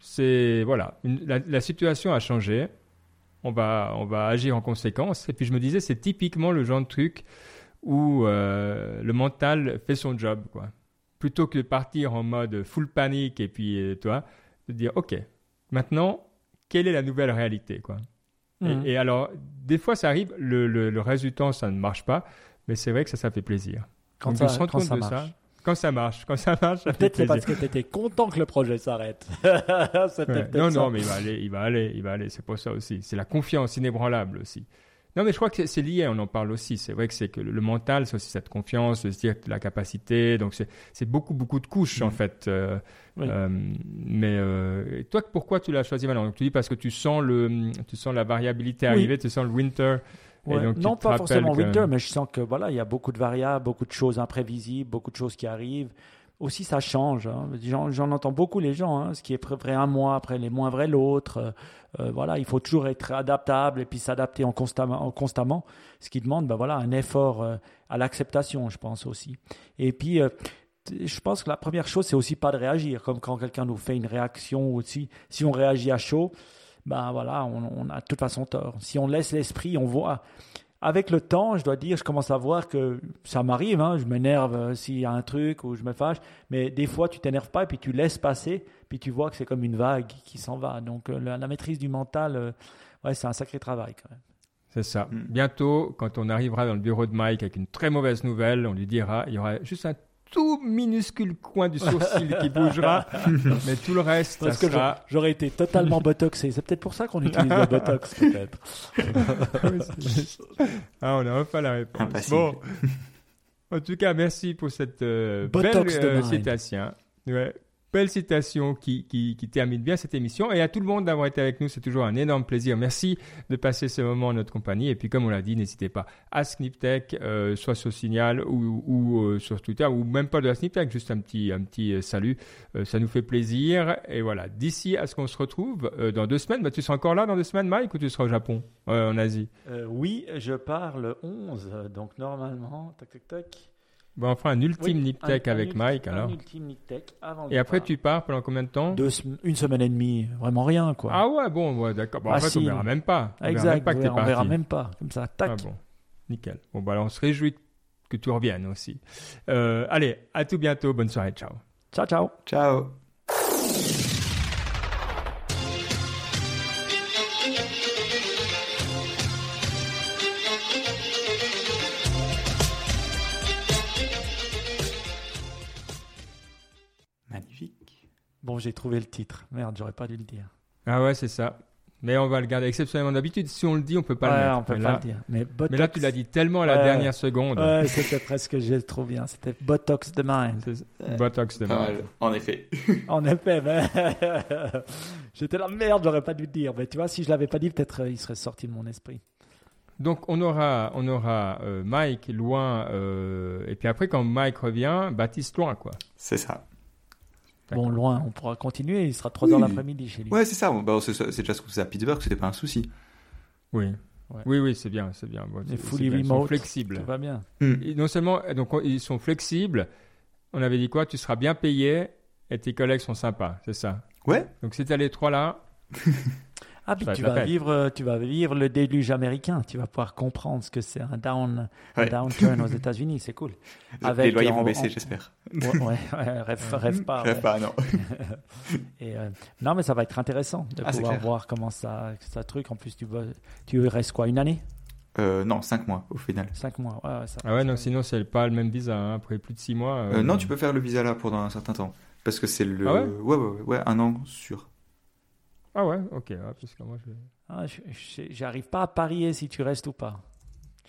c'est voilà, une- la, la situation a changé. On va, on va agir en conséquence. Et puis je me disais, c'est typiquement le genre de truc où euh, le mental fait son job, quoi. Plutôt que de partir en mode full panique et puis, euh, toi, de dire, OK, maintenant, quelle est la nouvelle réalité, quoi? Et-. Et, alors, des fois, ça arrive, le, le, le résultat, ça ne marche pas, mais c'est vrai que ça, ça fait plaisir. Quand Donc, ça, se quand compte de marche. ça, quand ça marche, quand ça marche, Peut-être c'est parce que tu étais content que le projet s'arrête. (laughs) Ouais. Non, ça. non, mais il va aller, il va aller, il va aller. C'est pour ça aussi. C'est la confiance inébranlable aussi. Non, mais je crois que c'est- lié, on en parle aussi. C'est vrai que c'est que le, mental, c'est aussi cette confiance, se dire la capacité. Donc, c'est beaucoup, beaucoup de couches, en Mm. fait. Euh, Oui. euh, mais euh, toi, pourquoi tu l'as choisi maintenant? Donc, Tu dis parce que tu sens, le, tu sens la variabilité Oui. arriver, tu sens le winter. Et donc, non, pas forcément winter, mais je sens que voilà, il y a beaucoup de variables, beaucoup de choses imprévisibles, beaucoup de choses qui arrivent. Aussi, ça change. hein. J'en, entends beaucoup les gens. hein. Ce qui est vrai un mois, après les moins vrai l'autre. Euh, euh, voilà, il faut toujours être adaptable et puis s'adapter en constamment, en constamment. Ce qui demande, ben voilà, un effort euh, à l'acceptation, je pense aussi. Et puis. euh, je pense que la première chose, c'est aussi pas de réagir, comme quand quelqu'un nous fait une réaction ou si, si on réagit à chaud, ben voilà, on, on a de toute façon tort. Si on laisse l'esprit, on voit. Avec le temps, je dois dire, je commence à voir que ça m'arrive, hein, je m'énerve euh, s'il y a un truc ou je me fâche, mais des fois tu t'énerves pas et puis tu laisses passer, puis tu vois que c'est comme une vague qui s'en va. Donc euh, la, la maîtrise du mental, euh, ouais, c'est un sacré travail quand même. C'est ça. Mm. Bientôt, quand on arrivera dans le bureau de Mike avec une très mauvaise nouvelle, on lui dira, il y aura juste un tout minuscule coin du sourcil qui bougera, (laughs) mais tout le reste, Parce ça que sera... j'aurais été totalement botoxé. C'est peut-être pour ça qu'on utilise le botox, (laughs) peut-être. ah, on a enfin la réponse. Bon, en tout cas, merci pour cette euh, Botox belle euh, citation. Ouais. Belle citation qui, qui, termine bien cette émission. Et à tout le monde d'avoir été avec nous, c'est toujours un énorme plaisir. Merci de passer ce moment en notre compagnie. Et puis, comme on l'a dit, n'hésitez pas à Sniptech, euh, soit sur Signal ou, euh, sur Twitter, ou même pas de la Sniptech, juste un petit, un petit euh, salut. Euh, ça nous fait plaisir. Et voilà, d'ici à ce qu'on se retrouve dans deux semaines, bah, tu seras encore là dans deux semaines, Mike, ou tu seras au Japon, en Asie? Oui, je pars le 11, euh, donc normalement, tac tac tac. Bon, on fera un ultime Oui, Niptech un- un avec Mike, un alors. ultime avant Et après, tu pars pendant combien de temps? Deux une semaine et demie, vraiment rien quoi. Ah ouais, bon, ouais, d'accord. Bon, en fait, on verra même pas. On verra exact, même pas que on t'es verra, on verra parti. même pas, comme ça, tac. Ah bon, nickel. Bon, bah alors, on se réjouit que tu reviennes aussi. Euh, allez, à tout bientôt. Bonne soirée. Ciao. Ciao ciao. Ciao. Bon, j'ai trouvé le titre. Merde, j'aurais pas dû le dire. Ah ouais, c'est ça. Mais on va le garder exceptionnellement d'habitude. Si on le dit, on peut pas le mettre. on peut mais, pas là, le dire. Mais, mais là, tu l'as dit tellement à la Ouais. dernière seconde. Ouais, c'était presque, j'ai trop bien. C'était Botox de Mind. Botox de mal, en effet. (laughs) En effet, mais (laughs) j'étais là, merde, j'aurais pas dû le dire. Mais tu vois, si je l'avais pas dit, peut-être euh, il serait sorti de mon esprit. Donc on aura, on aura euh, Mike loin, euh, et puis après quand Mike revient, Baptiste loin quoi. C'est ça. Bon, loin, on pourra continuer. Il sera 3 Oui. heures l'après-midi chez lui. Ouais, c'est ça. Bon, bah, c'est c'est déjà ce qu'on faisait à Pittsburgh, c'était pas un souci. Oui, Ouais. oui, oui, c'est bien, c'est bien. Bon, c'est- fully c'est bien. Ils sont remote, flexibles. Tout va bien. Et non seulement, donc on- ils sont flexibles. On avait dit quoi Tu seras bien payé et tes collègues sont sympas, c'est ça? Ouais. Donc si t'as les trois là, (laughs) Ah, puis tu vas, vivre, euh, tu vas vivre le déluge américain. Tu vas pouvoir comprendre ce que c'est un, down, un Ouais. downturn aux (laughs) États-Unis. C'est cool. Les loyers vont baisser, j'espère. Ouais, ouais, ouais, rêve, (laughs) rêve pas. Rêve ouais. pas, non. (laughs) Et, euh, non, mais ça va être intéressant de Ah, c'est pouvoir voir comment ça, ça truc. En plus, tu, vas- tu restes quoi Une année? Euh, non, 5 mois au final. Cinq mois ouais, ouais, ça- ah ouais, non, sinon c'est pas le même visa. hein. Après plus de six mois. euh, Euh, non, tu peux faire le visa là pendant un certain temps. Parce que c'est le. Ah ouais? Ouais, ouais, ouais, ouais, un an sûr. Ah ouais, ok. ouais, parce que moi, je... Ah, J'arrive pas à parier si tu restes ou pas.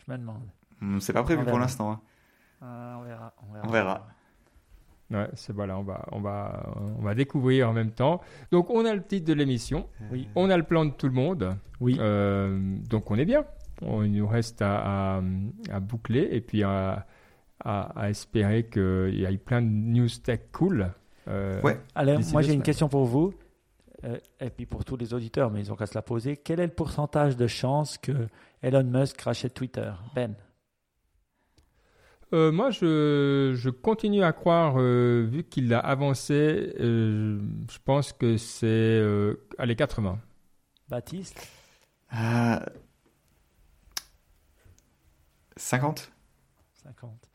Je me demande. Hmm, C'est pas prévu pour l'instant. hein. Ah, on verra. On verra. On verra. Ouais, c'est voilà, on va, on va, on va découvrir en même temps. Donc, on a le titre de l'émission, Oui. on a le plan de tout le monde. Oui. Euh, donc, on est bien. On, il nous reste à, à, à boucler et puis à, à, à espérer qu'il y ait plein de news tech cool. Euh, Ouais. Alors, moi j'ai une question pour vous, euh, et puis pour tous les auditeurs, mais ils ont qu'à se la poser. Quel est le pourcentage de chances que Elon Musk rachète Twitter? Ben Euh, moi, je, je continue à croire, euh, vu qu'il a avancé, euh, je pense que c'est euh, allez 80. Baptiste? Euh, 50 50.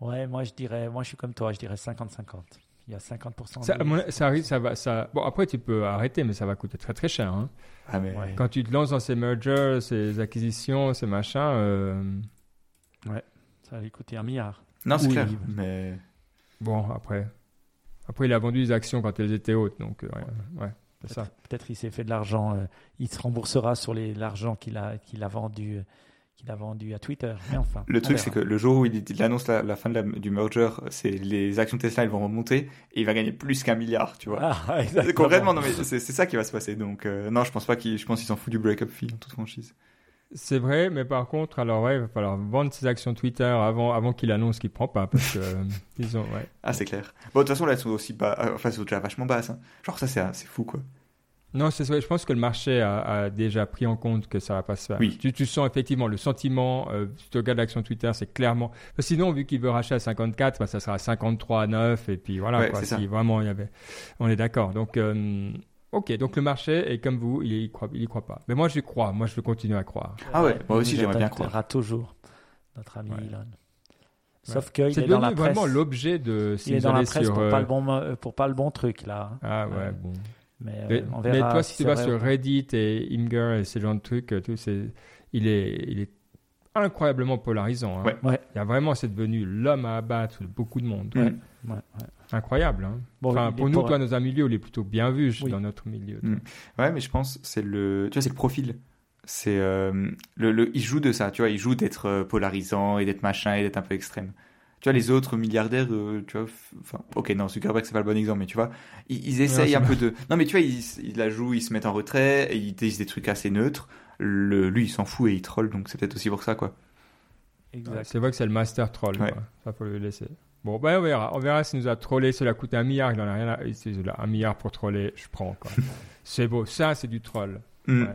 Ouais, moi je dirais, moi je suis comme toi, je dirais 50-50. Il y a 50%. Ça, de- ça arrive, ça va, ça. Bon, après tu peux arrêter, mais ça va coûter très très cher. hein. Ah, mais. Ouais. Quand tu te lances dans ces mergers, ces acquisitions, ces machins, euh, Ça va lui coûter un milliard. Non, c'est Oui, clair. Mais. bon après, après il a vendu des actions quand elles étaient hautes, donc euh, ouais, ouais, c'est ça. Peut-être il s'est fait de l'argent, euh, il se remboursera sur les- l'argent qu'il a, qu'il a, vendu, euh, qu'il a vendu à Twitter. Mais enfin, Le truc, c'est que le jour où il, il annonce la, la fin de la- du merger, c'est les actions Tesla, elles vont remonter et il va gagner plus qu'un milliard, tu vois. Ah, (laughs) exactement. Concrètement, non, mais c'est c'est ça qui va se passer. Donc, euh, non, je pense pas qu'il, je pense qu'ils s'en foutent du break-up fee en toute franchise. C'est vrai, mais par contre, alors ouais, il va falloir vendre ses actions Twitter avant, avant qu'il annonce qu'il prend pas, parce que euh, (laughs) ils ont, ouais. Ah, c'est clair. Bon, de toute façon, là, elles sont aussi bas, euh, enfin, elles sont déjà vachement basses. hein. Genre, ça, c'est, c'est fou, quoi. Non, c'est vrai. Je pense que le marché a, a déjà pris en compte que ça va pas se faire. Oui. Tu, tu sens effectivement le sentiment. Euh, si tu regardes l'action Twitter, c'est clairement. Sinon, vu qu'il veut racheter à 54, bah, ça sera à 53 à 9 et puis voilà. Ouais, quoi, c'est ça. si vraiment il y avait. On est d'accord. Donc, euh, ok. Donc le marché est comme vous, il y croit, il y croit pas. Mais moi, j'y crois. Moi, je veux continuer à croire. Ah ouais, moi aussi, j'aimerais bien attaquera toujours, notre ami Ouais. Elon. Sauf qu'il C'est est dans la devenu presse. vraiment l'objet de. Il est dans la presse sur, pour, euh, pas le bon, mo- pour pas le bon truc, là. Ah ouais, Ouais. bon. Mais, euh, Mais, on mais verra toi, si tu vas sur. Reddit et Imgur et ce genre de trucs, euh, tout, c'est, il est, il est incroyablement polarisant. hein. Ouais. Ouais. Il y a vraiment, c'est devenu l'homme à abattre de beaucoup de monde. Mm. Ouais, ouais. Incroyable. hein. Bon, enfin, est pour nous, pour- toi, dans un milieu, il est plutôt bien vu je- Oui. dans notre milieu. Mm. Ouais, mais je pense c'est le, tu vois, c'est le profil. C'est euh, le, le, il joue de ça, tu vois, il joue d'être polarisant et d'être machin et d'être un peu extrême. Tu vois, les autres milliardaires, euh, tu vois, enfin, ok, non, Zuckerberg c'est pas le bon exemple, mais tu vois, ils, ils essayent un peu de, non, mais tu vois, ils, ils la jouent, ils se mettent en retrait et ils disent des trucs assez neutres. Le, lui, il s'en fout et il troll, donc c'est peut-être aussi pour ça, quoi. Exact. Ouais, c'est vrai que c'est le master troll. Ouais. quoi. Ça, faut le laisser. Bon, ben, on verra. On verra s'il nous a trollé. Cela a coûté un milliard. Il en a rien à... il- c'est là, Un milliard pour troller, je prends. quoi. (laughs) c'est beau. Ça, c'est du troll. Mm. Ouais.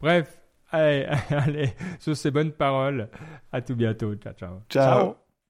Bref, allez, (laughs) allez, sur ces bonnes paroles, à tout bientôt. Ciao, ciao. Ciao. Ciao.